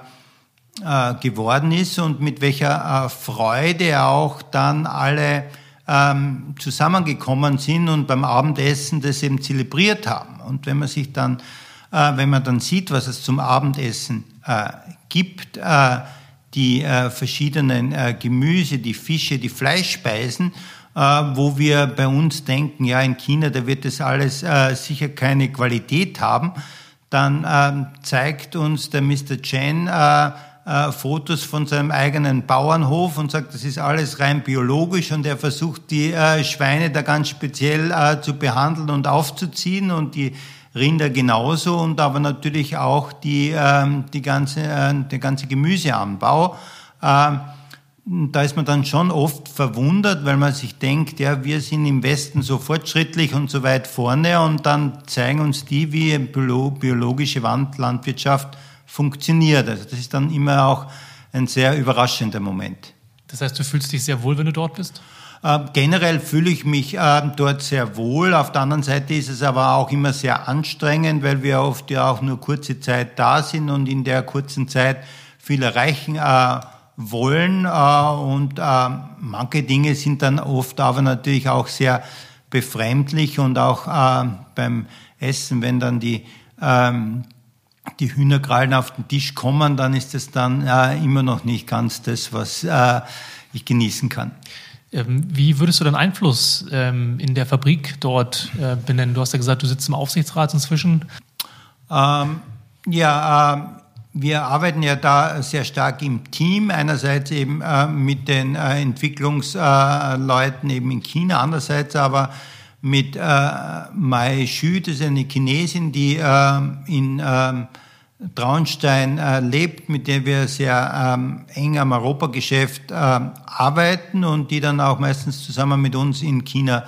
äh, geworden ist und mit welcher äh, Freude auch dann alle ähm, zusammengekommen sind und beim Abendessen das eben zelebriert haben. Und wenn man sich dann, äh, wenn man dann sieht, was es zum Abendessen äh, gibt, äh, die äh, verschiedenen äh, Gemüse, die Fische, die Fleischspeisen, wo wir bei uns denken, ja, in China, da wird das alles äh, sicher keine Qualität haben, dann ähm, zeigt uns der Mr. Chen äh, Fotos von seinem eigenen Bauernhof und sagt, das ist alles rein biologisch und er versucht die Schweine da ganz speziell zu behandeln und aufzuziehen und die Rinder genauso und aber natürlich auch die, ähm, die ganze, der ganze Gemüseanbau. Da ist man dann schon oft verwundert, weil man sich denkt, ja, wir sind im Westen so fortschrittlich und so weit vorne und dann zeigen uns die, wie biologische Landwirtschaft funktioniert. Also das ist dann immer auch ein sehr überraschender Moment. Das heißt, du fühlst dich sehr wohl, wenn du dort bist? Äh, generell fühle ich mich äh, dort sehr wohl. Auf der anderen Seite ist es aber auch immer sehr anstrengend, weil wir oft ja auch nur kurze Zeit da sind und in der kurzen Zeit viel erreichen äh, wollen. Äh, und äh, manche Dinge sind dann oft aber natürlich auch sehr befremdlich und auch äh, beim Essen, wenn dann die, ähm, die Hühnerkrallen auf den Tisch kommen, dann ist es dann immer noch nicht ganz das, was ich genießen kann. Ähm, wie würdest du deinen Einfluss ähm, in der Fabrik dort benennen? Du hast ja gesagt, du sitzt im Aufsichtsrat inzwischen. Ähm, ja, wir arbeiten ja da sehr stark im Team, einerseits eben äh, mit den äh, Entwicklungsleuten eben in China, andererseits aber mit äh, Mai Xu, das ist eine Chinesin, die äh, in ähm, Traunstein äh, lebt, mit der wir sehr ähm, eng am Europageschäft äh, arbeiten und die dann auch meistens zusammen mit uns in China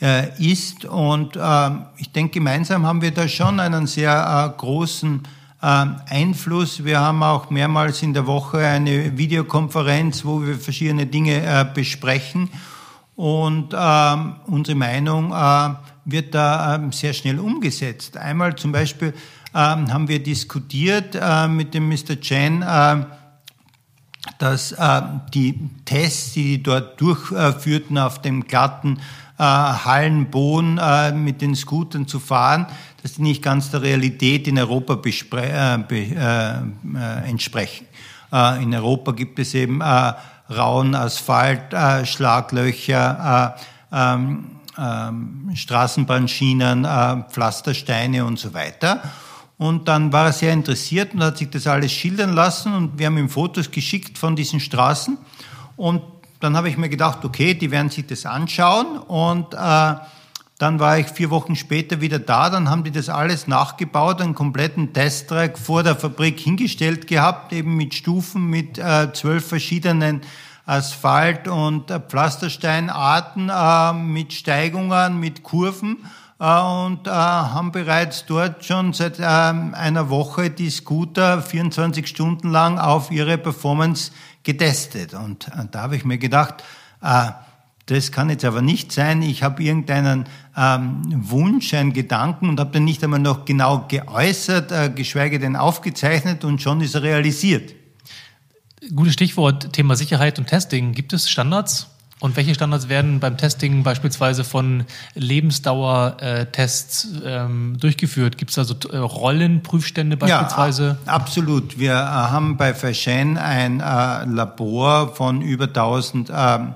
äh, ist. Und äh, ich denke, gemeinsam haben wir da schon einen sehr äh, großen ähm, Einfluss. Wir haben auch mehrmals in der Woche eine Videokonferenz, wo wir verschiedene Dinge äh, besprechen. Und ähm, unsere Meinung äh, wird da ähm, sehr schnell umgesetzt. Einmal zum Beispiel ähm, haben wir diskutiert äh, mit dem Mr. Chen, dass die Tests, die die dort durchführten auf dem glatten äh, Hallenboden äh, mit den Scootern zu fahren, dass die nicht ganz der Realität in Europa äh, be, äh, äh, entsprechen. Äh, in Europa gibt es eben rauen Asphalt, Schlaglöcher, äh, ähm, ähm, Straßenbahnschienen, Pflastersteine und so weiter. Und dann war er sehr interessiert und hat sich das alles schildern lassen und wir haben ihm Fotos geschickt von diesen Straßen. Und dann habe ich mir gedacht, okay, die werden sich das anschauen und äh, dann war ich vier Wochen später wieder da, dann haben die das alles nachgebaut, einen kompletten Testtrack vor der Fabrik hingestellt gehabt, eben mit Stufen, mit äh, zwölf verschiedenen Asphalt- und äh, Pflastersteinarten, äh, mit Steigungen, mit Kurven äh, und äh, haben bereits dort schon seit ähm, einer Woche die Scooter 24 Stunden lang auf ihre Performance getestet. Und äh, da habe ich mir gedacht, äh, das kann jetzt aber nicht sein. Ich habe irgendeinen ähm, Wunsch, einen Gedanken und habe den nicht einmal noch genau geäußert, äh, geschweige denn aufgezeichnet und schon ist er realisiert. Gutes Stichwort, Thema Sicherheit und Testing. Gibt es Standards? Und welche Standards werden beim Testing beispielsweise von Lebensdauertests ähm, durchgeführt? Gibt es also äh, Rollenprüfstände beispielsweise? Ja, absolut. Wir äh, haben bei Fashion ein äh, Labor von über 1000 ähm,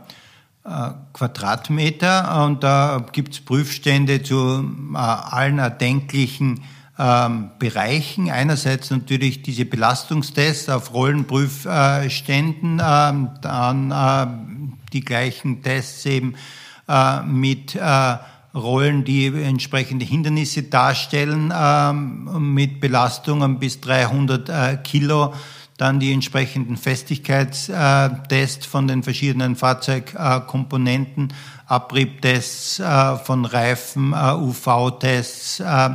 äh, Quadratmeter und da gibt es Prüfstände zu äh, allen erdenklichen ähm, Bereichen. Einerseits natürlich diese Belastungstests auf Rollenprüfständen, ähm, dann äh, die gleichen Tests eben mit Rollen, die entsprechende Hindernisse darstellen, ähm, mit Belastungen bis 300 Kilo dann die entsprechenden Festigkeitstests von den verschiedenen Fahrzeugkomponenten, Abriebtests äh, von Reifen, äh, UV-Tests, äh,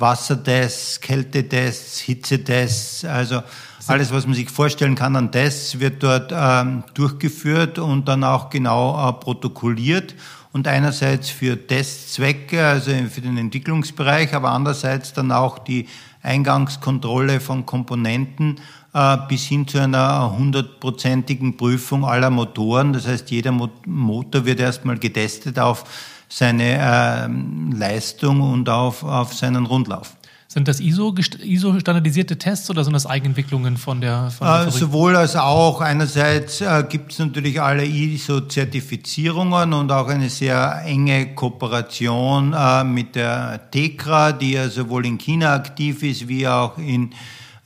Wassertests, Kältetests, Hitzetests, also alles, was man sich vorstellen kann an Tests, wird dort ähm, durchgeführt und dann auch genau protokolliert und einerseits für Testzwecke, also für den Entwicklungsbereich, aber andererseits dann auch die Eingangskontrolle von Komponenten äh, bis hin zu einer hundertprozentigen Prüfung aller Motoren. Das heißt, jeder Motor wird erstmal getestet auf seine äh, Leistung und auf, auf seinen Rundlauf. Sind das ISO, ISO standardisierte Tests oder sind das Eigenentwicklungen von der, von der äh, Sowohl als auch. Einerseits äh, gibt es natürlich alle ISO-Zertifizierungen und auch eine sehr enge Kooperation äh, mit der TECRA, die ja sowohl in China aktiv ist wie auch in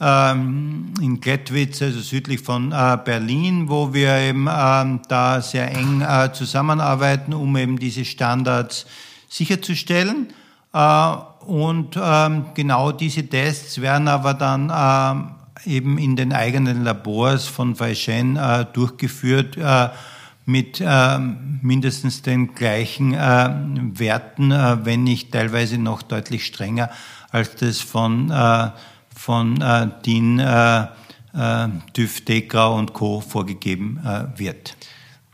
ähm, in Glättwitz, also südlich von äh, Berlin, wo wir eben ähm, da sehr eng äh, zusammenarbeiten, um eben diese Standards sicherzustellen. Äh, und ähm, genau diese Tests werden aber dann eben in den eigenen Labors von Weishen durchgeführt mit mindestens den gleichen Werten, wenn nicht teilweise noch deutlich strenger als das von von äh, DIN, äh, äh, TÜV, DEKRA und Co. vorgegeben äh, wird.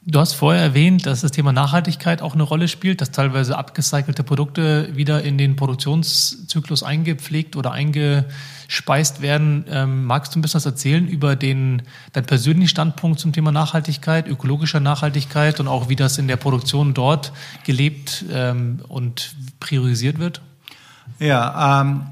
Du hast vorher erwähnt, dass das Thema Nachhaltigkeit auch eine Rolle spielt, dass teilweise abgecycelte Produkte wieder in den Produktionszyklus eingepflegt oder eingespeist werden. Ähm, magst du ein bisschen was erzählen über den, deinen persönlichen Standpunkt zum Thema Nachhaltigkeit, ökologischer Nachhaltigkeit und auch wie das in der Produktion dort gelebt ähm, und priorisiert wird? Ja, ähm,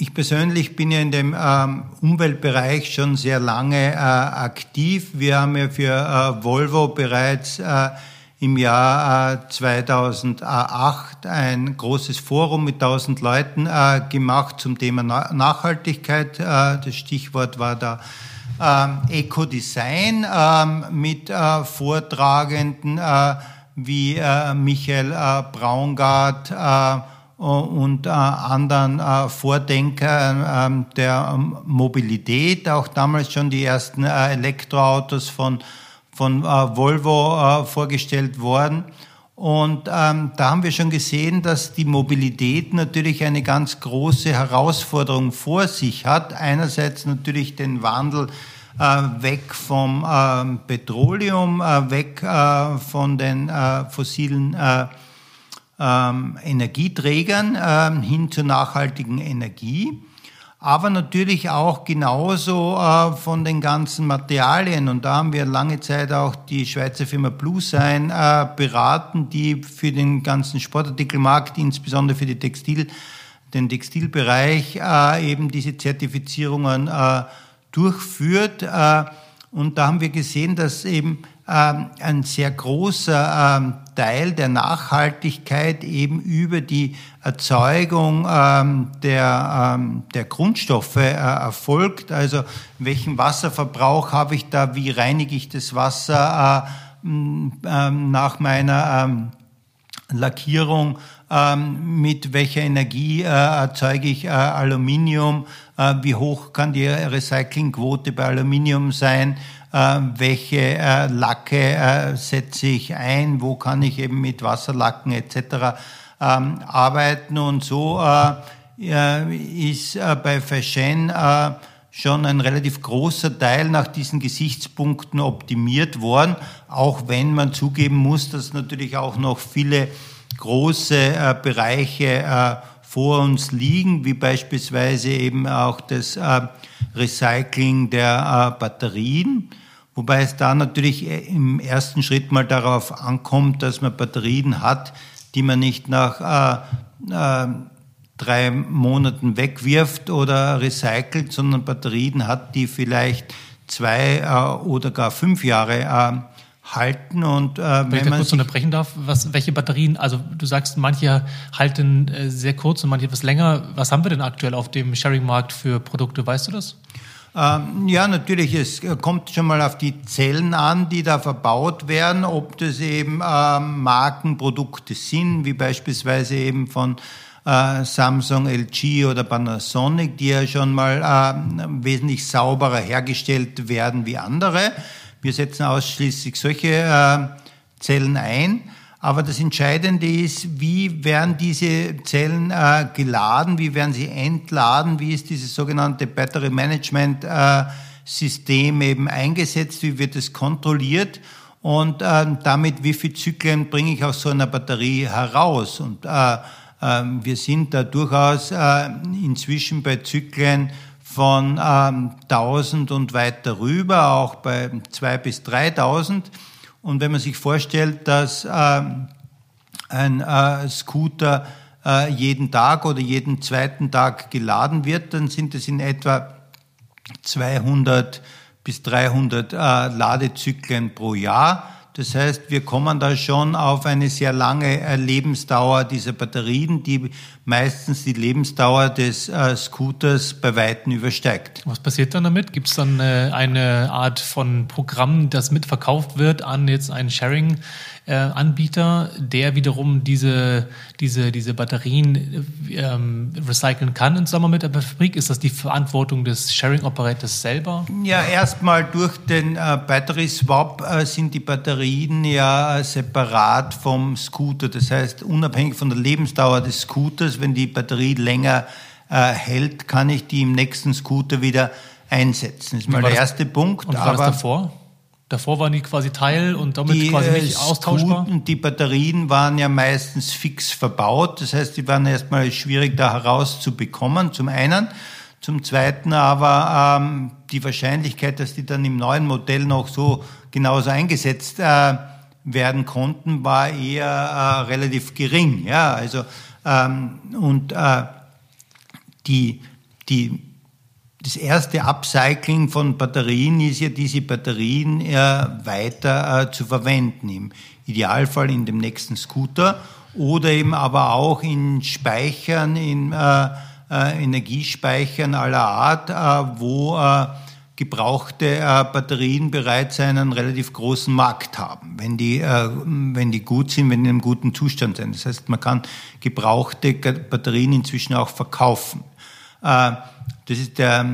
ich persönlich bin ja in dem ähm, Umweltbereich schon sehr lange äh, aktiv. Wir haben ja für äh, Volvo bereits äh, im Jahr äh, 2008 ein großes Forum mit 1000 Leuten äh, gemacht zum Thema Na Nachhaltigkeit. Äh, das Stichwort war da ähm, Eco-Design ähm, mit äh, Vortragenden äh, wie äh, Michael äh, Braungart, äh, äh, und äh, anderen äh, Vordenkern ähm, der ähm, Mobilität, auch damals schon die ersten Elektroautos von, von Volvo vorgestellt worden. Und ähm, da haben wir schon gesehen, dass die Mobilität natürlich eine ganz große Herausforderung vor sich hat. Einerseits natürlich den Wandel äh, weg vom äh, Petroleum, äh, weg von den fossilen ähm, Energieträgern ähm, hin zur nachhaltigen Energie, aber natürlich auch genauso äh, von den ganzen Materialien. Und da haben wir lange Zeit auch die Schweizer Firma Bluesign äh, beraten, die für den ganzen Sportartikelmarkt, insbesondere für die Textil, den Textilbereich, äh, eben diese Zertifizierungen äh, durchführt. Äh, und da haben wir gesehen, dass eben ein sehr großer ähm, Teil der Nachhaltigkeit eben über die Erzeugung ähm, der, der Grundstoffe äh, erfolgt. Also welchen Wasserverbrauch habe ich da, wie reinige ich das Wasser äh, nach meiner Lackierung, mit welcher Energie äh, erzeuge ich Aluminium, wie hoch kann die Recyclingquote bei Aluminium sein, welche äh, Lacke äh, setze ich ein, wo kann ich eben mit Wasserlacken etc. Ähm, arbeiten und so ist bei Fashion schon ein relativ großer Teil nach diesen Gesichtspunkten optimiert worden, auch wenn man zugeben muss, dass natürlich auch noch viele große äh, Bereiche äh, vor uns liegen, wie beispielsweise eben auch das äh, Recycling der äh, Batterien. Wobei es da natürlich äh, im ersten Schritt mal darauf ankommt, dass man Batterien hat, die man nicht nach äh, äh, drei Monaten wegwirft oder recycelt, sondern Batterien hat, die vielleicht zwei äh, oder gar fünf Jahre äh, halten. Und, äh, wenn, wenn man kurz unterbrechen darf, was, welche Batterien, also du sagst, manche halten äh, sehr kurz und manche etwas länger. Was haben wir denn aktuell auf dem Sharing-Markt für Produkte, weißt du das? Ähm, ja, natürlich, es kommt schon mal auf die Zellen an, die da verbaut werden, ob das eben äh, Markenprodukte sind, wie beispielsweise eben von äh, Samsung, LG oder Panasonic, die ja schon mal äh, wesentlich sauberer hergestellt werden wie andere. Wir setzen ausschließlich solche äh, Zellen ein. Aber das Entscheidende ist, wie werden diese Zellen äh, geladen, wie werden sie entladen, wie ist dieses sogenannte Battery Management äh, System eben eingesetzt, wie wird es kontrolliert und äh, damit wie viele Zyklen bringe ich aus so einer Batterie heraus. Und äh, äh, wir sind da durchaus äh, inzwischen bei Zyklen von ähm, 1000 und weiter rüber, auch bei 2 bis 3000. Und wenn man sich vorstellt, dass ähm, ein äh, Scooter äh, jeden Tag oder jeden zweiten Tag geladen wird, dann sind es in etwa 200 bis 300 äh, Ladezyklen pro Jahr. Das heißt, wir kommen da schon auf eine sehr lange äh, Lebensdauer dieser Batterien, die meistens die Lebensdauer des äh, Scooters bei Weitem übersteigt. Was passiert dann damit? Gibt es dann äh, eine Art von Programm, das mitverkauft wird an jetzt einen Sharing? Äh, Anbieter, der wiederum diese, diese, diese Batterien ähm, recyceln kann in Zusammenarbeit mit der Fabrik? Ist das die Verantwortung des Sharing Operators selber? Ja, erstmal durch den äh, Battery Swap äh, sind die Batterien ja separat vom Scooter. Das heißt, unabhängig von der Lebensdauer des Scooters, wenn die Batterie länger äh, hält, kann ich die im nächsten Scooter wieder einsetzen. Das ist mal der erste Punkt. Und war das davor? Davor waren die quasi Teil und damit die, quasi nicht äh, austauschbar? Scooten, die Batterien waren ja meistens fix verbaut. Das heißt, die waren erstmal schwierig da herauszubekommen, zum einen. Zum Zweiten aber ähm, die Wahrscheinlichkeit, dass die dann im neuen Modell noch so genauso eingesetzt äh, werden konnten, war eher äh, relativ gering. Ja, also ähm, und äh, die die das erste Upcycling von Batterien ist ja, diese Batterien äh, weiter äh, zu verwenden. Im Idealfall in dem nächsten Scooter oder eben aber auch in Speichern, in äh, äh Energiespeichern aller Art, äh, wo äh, gebrauchte Batterien bereits einen relativ großen Markt haben, wenn die, wenn die gut sind, wenn die in einem guten Zustand sind. Das heißt, man kann gebrauchte Batterien inzwischen auch verkaufen. Das ist der,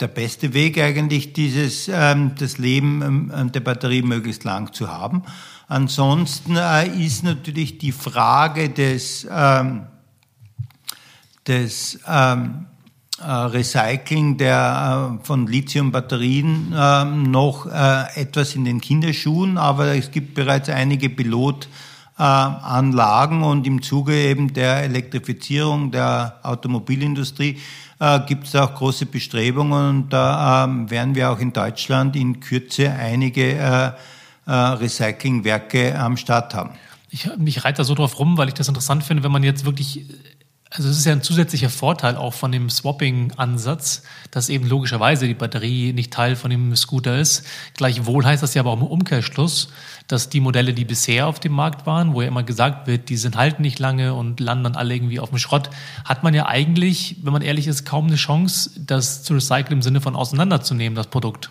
der beste Weg eigentlich, dieses, ähm, das Leben ähm, der Batterie möglichst lang zu haben. Ansonsten äh, ist natürlich die Frage des, ähm, des ähm, äh, Recycling der, äh, von Lithium-Batterien äh, noch etwas in den Kinderschuhen, aber es gibt bereits einige Pilotanlagen und im Zuge eben der Elektrifizierung der Automobilindustrie äh, gibt es auch große Bestrebungen und da ähm, werden wir auch in Deutschland in Kürze einige äh, äh, Recyclingwerke am Start haben. Ich, mich reite da so drauf rum, weil ich das interessant finde, wenn man jetzt wirklich also es ist ja ein zusätzlicher Vorteil auch von dem Swapping-Ansatz, dass eben logischerweise die Batterie nicht Teil von dem Scooter ist. Gleichwohl heißt das ja aber auch im Umkehrschluss, dass die Modelle, die bisher auf dem Markt waren, wo ja immer gesagt wird, die sind halten nicht lange und landen dann alle irgendwie auf dem Schrott, hat man ja eigentlich, wenn man ehrlich ist, kaum eine Chance, das zu recyceln im Sinne von auseinanderzunehmen, das Produkt.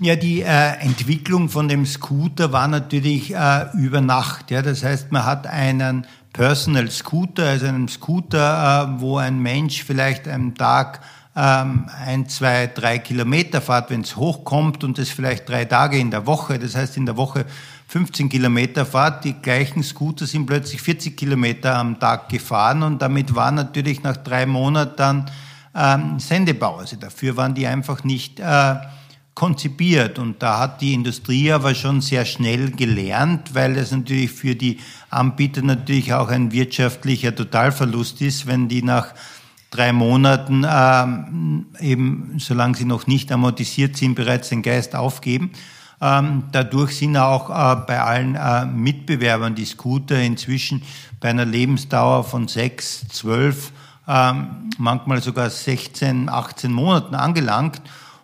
Ja, die äh, Entwicklung von dem Scooter war natürlich äh, über Nacht. Ja, das heißt, man hat einen Personal Scooter, also einem Scooter, äh, wo ein Mensch vielleicht am Tag ähm, ein, zwei, drei Kilometer fahrt, wenn es hochkommt und das vielleicht drei Tage in der Woche, das heißt in der Woche 15 Kilometer fahrt, die gleichen Scooter sind plötzlich 40 Kilometer am Tag gefahren und damit war natürlich nach drei Monaten dann ähm, Sendebau. Also dafür waren die einfach nicht äh, konzipiert. Und da hat die Industrie aber schon sehr schnell gelernt, weil es natürlich für die Anbieter natürlich auch ein wirtschaftlicher Totalverlust ist, wenn die nach drei Monaten ähm, eben, solange sie noch nicht amortisiert sind, bereits den Geist aufgeben. Ähm, dadurch sind auch äh, bei allen äh, Mitbewerbern die Scooter inzwischen bei einer Lebensdauer von sechs, zwölf, ähm, manchmal sogar 16, 18 Monaten angelangt.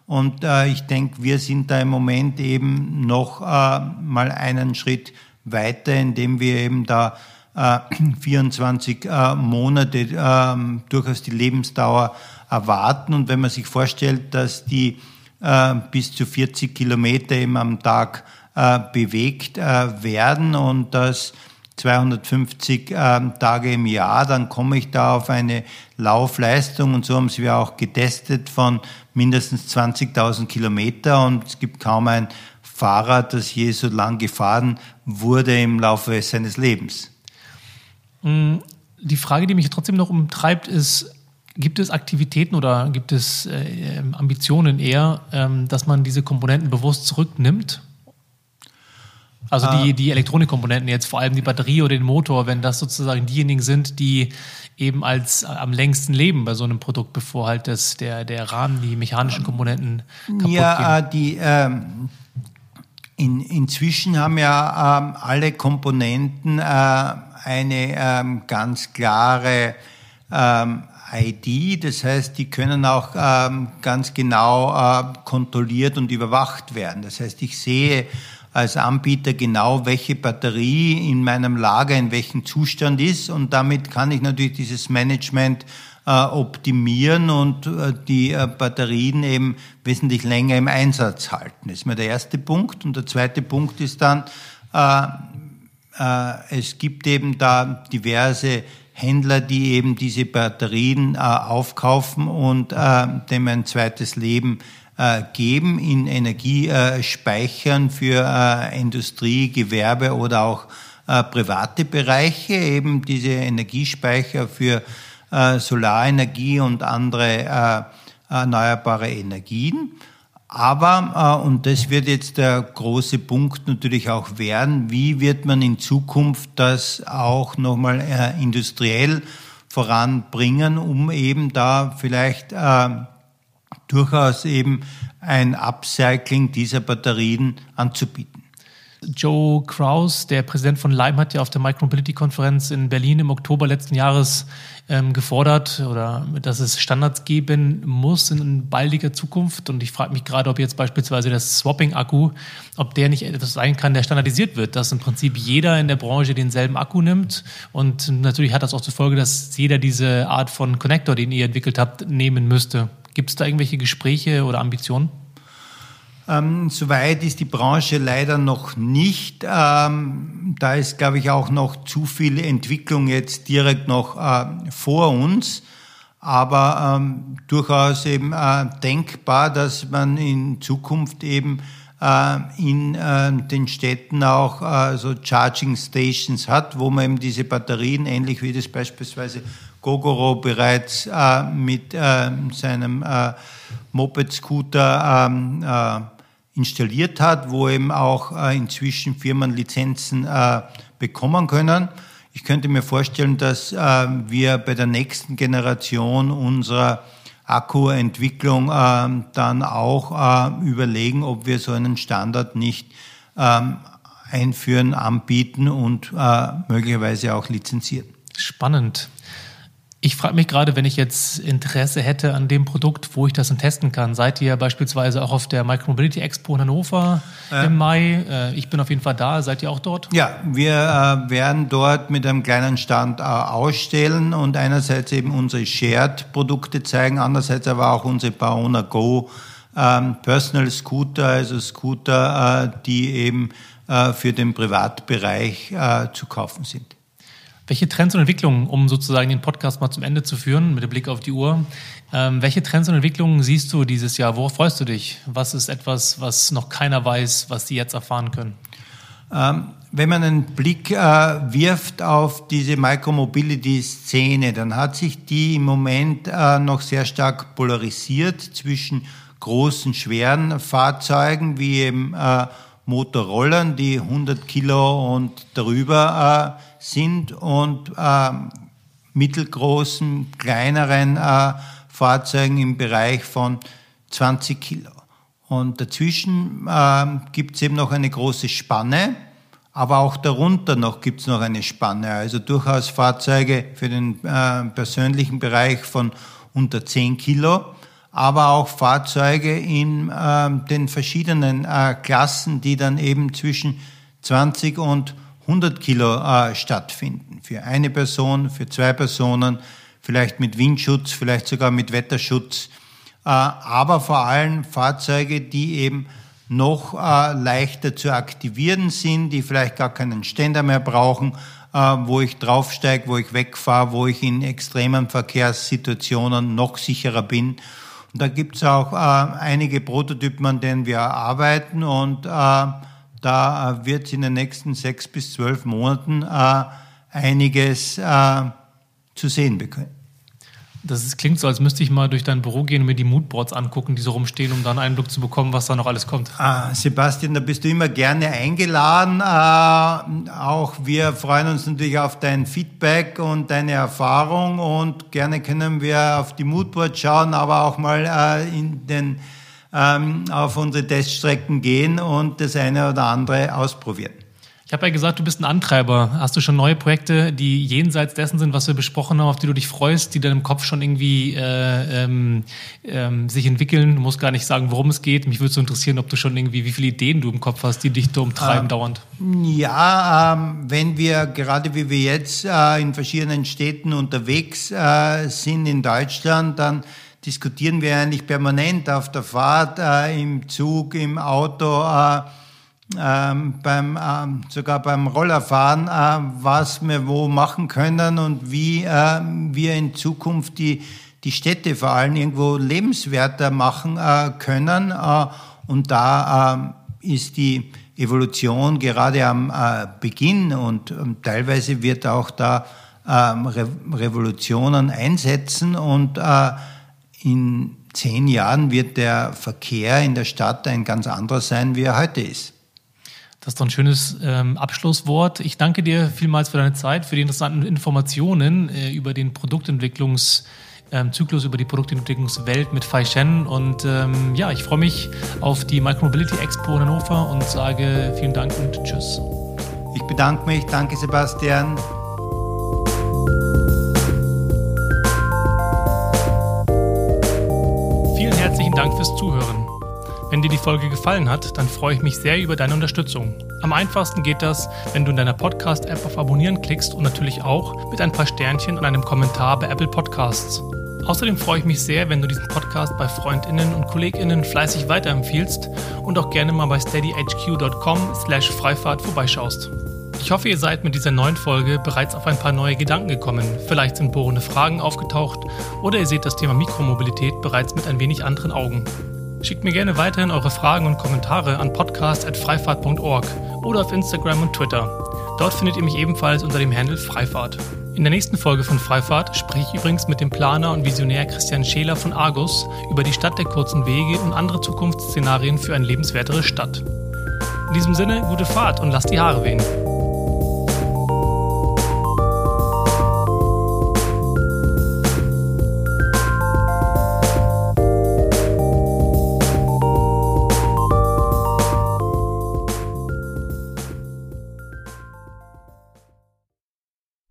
Und äh, ich denke, wir sind da im Moment eben noch äh, mal einen Schritt weiter, indem wir eben da 24 äh, Monate äh, durchaus die Lebensdauer erwarten. Und wenn man sich vorstellt, dass die äh, bis zu 40 Kilometer eben am Tag äh, bewegt äh, werden und dass 250 ähm, Tage im Jahr, dann komme ich da auf eine Laufleistung und so haben sie auch getestet von mindestens 20.000 Kilometer und es gibt kaum ein Fahrrad, das je so lang gefahren wurde im Laufe seines Lebens. Mm, die Frage, die mich trotzdem noch umtreibt, ist, gibt es Aktivitäten oder gibt es äh, Ambitionen eher, ähm, dass man diese Komponenten bewusst zurücknimmt also die, ah. die Elektronikkomponenten jetzt, vor allem die Batterie oder den Motor, wenn das sozusagen diejenigen sind, die eben als am längsten leben bei so einem Produkt, bevor halt das, der, der Rahmen, die mechanischen Komponenten kaputt ja, gehen. die, ähm, in, inzwischen haben ja ähm, alle Komponenten äh, eine ähm, ganz klare ähm, ID, das heißt, die können auch ähm, ganz genau äh, kontrolliert und überwacht werden. Das heißt, ich sehe als Anbieter genau, welche Batterie in meinem Lager in welchem Zustand ist und damit kann ich natürlich dieses Management äh, optimieren und äh, die äh, Batterien eben wesentlich länger im Einsatz halten. Das ist mal der erste Punkt. Und der zweite Punkt ist dann, äh, es gibt eben da diverse Händler, die eben diese Batterien äh, aufkaufen und dem ein zweites Leben äh, geben in Energiespeichern für äh, Industrie, Gewerbe oder auch äh, private Bereiche, eben diese Energiespeicher für Solarenergie und andere erneuerbare Energien. Aber, und das wird jetzt der große Punkt natürlich auch werden, wie wird man in Zukunft das auch nochmal industriell voranbringen, um eben da vielleicht durchaus eben ein Upcycling dieser Batterien anzubieten. Joe Kraus, der Präsident von Lime, hat ja auf der Micromobility-Konferenz in Berlin im Oktober letzten Jahres ähm, gefordert, oder dass es Standards geben muss in baldiger Zukunft. Und ich frage mich gerade, ob jetzt beispielsweise der Swapping-Akku, ob der nicht etwas sein kann, der standardisiert wird, dass im Prinzip jeder in der Branche denselben Akku nimmt. Und natürlich hat das auch zur Folge, dass jeder diese Art von Connector, den ihr entwickelt habt, nehmen müsste. Gibt es da irgendwelche Gespräche oder Ambitionen? Ähm, Soweit ist die Branche leider noch nicht. Ähm, da ist, glaube ich, auch noch zu viel Entwicklung jetzt direkt noch äh, vor uns. Aber ähm, durchaus eben äh, denkbar, dass man in Zukunft eben äh, in äh, den Städten auch äh, so Charging Stations hat, wo man eben diese Batterien, ähnlich wie das beispielsweise Gogoro bereits äh, mit äh, seinem Moped-Scooter ähm, äh, installiert hat, wo eben auch äh, inzwischen Firmen Lizenzen äh, bekommen können. Ich könnte mir vorstellen, dass wir bei der nächsten Generation unserer Akkuentwicklung dann auch überlegen, ob wir so einen Standard nicht ähm, einführen, anbieten und möglicherweise auch lizenzieren. Spannend. Ich frage mich gerade, wenn ich jetzt Interesse hätte an dem Produkt, wo ich das dann testen kann. Seid ihr beispielsweise auch auf der Micromobility Expo in Hannover äh, im Mai? Äh, ich bin auf jeden Fall da. Seid ihr auch dort? Ja, wir äh, werden dort mit einem kleinen Stand äh, ausstellen und einerseits eben unsere Shared-Produkte zeigen, andererseits aber auch unsere Baona Go ähm, Personal Scooter, also Scooter, die eben für den Privatbereich zu kaufen sind. Welche Trends und Entwicklungen, um sozusagen den Podcast mal zum Ende zu führen, mit dem Blick auf die Uhr, ähm, welche Trends und Entwicklungen siehst du dieses Jahr? Worauf freust du dich? Was ist etwas, was noch keiner weiß, was die jetzt erfahren können? Ähm, wenn man einen Blick äh, wirft auf diese Micromobility-Szene, dann hat sich die im Moment äh, noch sehr stark polarisiert zwischen großen, schweren Fahrzeugen wie eben äh, Motorrollern, die 100 Kilo und darüber äh, sind und äh, mittelgroßen, kleineren äh, Fahrzeugen im Bereich von 20 Kilo. Und dazwischen äh, gibt es eben noch eine große Spanne, aber auch darunter noch gibt es noch eine Spanne. Also durchaus Fahrzeuge für den äh, persönlichen Bereich von unter 10 Kilo, aber auch Fahrzeuge in äh, den verschiedenen äh, Klassen, die dann eben zwischen 20 und 100 Kilo äh, stattfinden. Für eine Person, für zwei Personen, vielleicht mit Windschutz, vielleicht sogar mit Wetterschutz, äh, aber vor allem Fahrzeuge, die eben noch äh, leichter zu aktivieren sind, die vielleicht gar keinen Ständer mehr brauchen, äh, wo ich draufsteige, wo ich wegfahre, wo ich in extremen Verkehrssituationen noch sicherer bin. Und da gibt es auch einige Prototypen, an denen wir arbeiten und da wird es in den nächsten sechs bis zwölf Monaten einiges zu sehen bekommen. Das ist, klingt so, als müsste ich mal durch dein Büro gehen und mir die Moodboards angucken, die so rumstehen, um dann einen Eindruck zu bekommen, was da noch alles kommt. Ah, Sebastian, da bist du immer gerne eingeladen. Äh, auch wir freuen uns natürlich auf dein Feedback und deine Erfahrung und gerne können wir auf die Moodboards schauen, aber auch mal äh, in den, ähm, auf unsere Teststrecken gehen und das eine oder andere ausprobieren. Ich habe ja gesagt, du bist ein Antreiber. Hast du schon neue Projekte, die jenseits dessen sind, was wir besprochen haben, auf die du dich freust, die deinem Kopf schon irgendwie äh, ähm, ähm, sich entwickeln? Du musst gar nicht sagen, worum es geht. Mich würde so interessieren, ob du schon irgendwie, wie viele Ideen du im Kopf hast, die dich da umtreiben ähm, dauernd. Ja, ähm, wenn wir gerade wie wir jetzt äh, in verschiedenen Städten unterwegs äh, sind in Deutschland, dann diskutieren wir eigentlich permanent auf der Fahrt, äh, im Zug, im Auto äh, ähm, beim, ähm, sogar beim Rollerfahren, äh, was wir wo machen können und wie äh, wir in Zukunft die, die Städte vor allem irgendwo lebenswerter machen äh, können. Äh, und da äh, ist die Evolution gerade am äh, Beginn und ähm, teilweise wird auch da ähm, Re Revolutionen einsetzen und in zehn Jahren wird der Verkehr in der Stadt ein ganz anderer sein, wie er heute ist. Das ist doch ein schönes ähm, Abschlusswort. Ich danke dir vielmals für deine Zeit, für die interessanten Informationen äh, über den Produktentwicklungszyklus, ähm, über die Produktentwicklungswelt mit Fai Shen. Und ähm, ja, ich freue mich auf die Micromobility Expo in Hannover und sage vielen Dank und Tschüss. Ich bedanke mich. Danke, Sebastian. Dank fürs Zuhören. Wenn dir die Folge gefallen hat, dann freue ich mich sehr über deine Unterstützung. Am einfachsten geht das, wenn du in deiner Podcast-App auf Abonnieren klickst und natürlich auch mit ein paar Sternchen und einem Kommentar bei Apple Podcasts. Außerdem freue ich mich sehr, wenn du diesen Podcast bei Freundinnen und Kolleginnen fleißig weiterempfiehlst und auch gerne mal bei steadyhq.com slash Freifahrt vorbeischaust. Ich hoffe, ihr seid mit dieser neuen Folge bereits auf ein paar neue Gedanken gekommen. Vielleicht sind bohrende Fragen aufgetaucht oder ihr seht das Thema Mikromobilität bereits mit ein wenig anderen Augen. Schickt mir gerne weiterhin eure Fragen und Kommentare an podcast.freifahrt.org oder auf Instagram und Twitter. Dort findet ihr mich ebenfalls unter dem Handle Freifahrt. In der nächsten Folge von Freifahrt spreche ich übrigens mit dem Planer und Visionär Christian Scheler von Argus über die Stadt der kurzen Wege und andere Zukunftsszenarien für eine lebenswertere Stadt. In diesem Sinne, gute Fahrt und lasst die Haare wehen.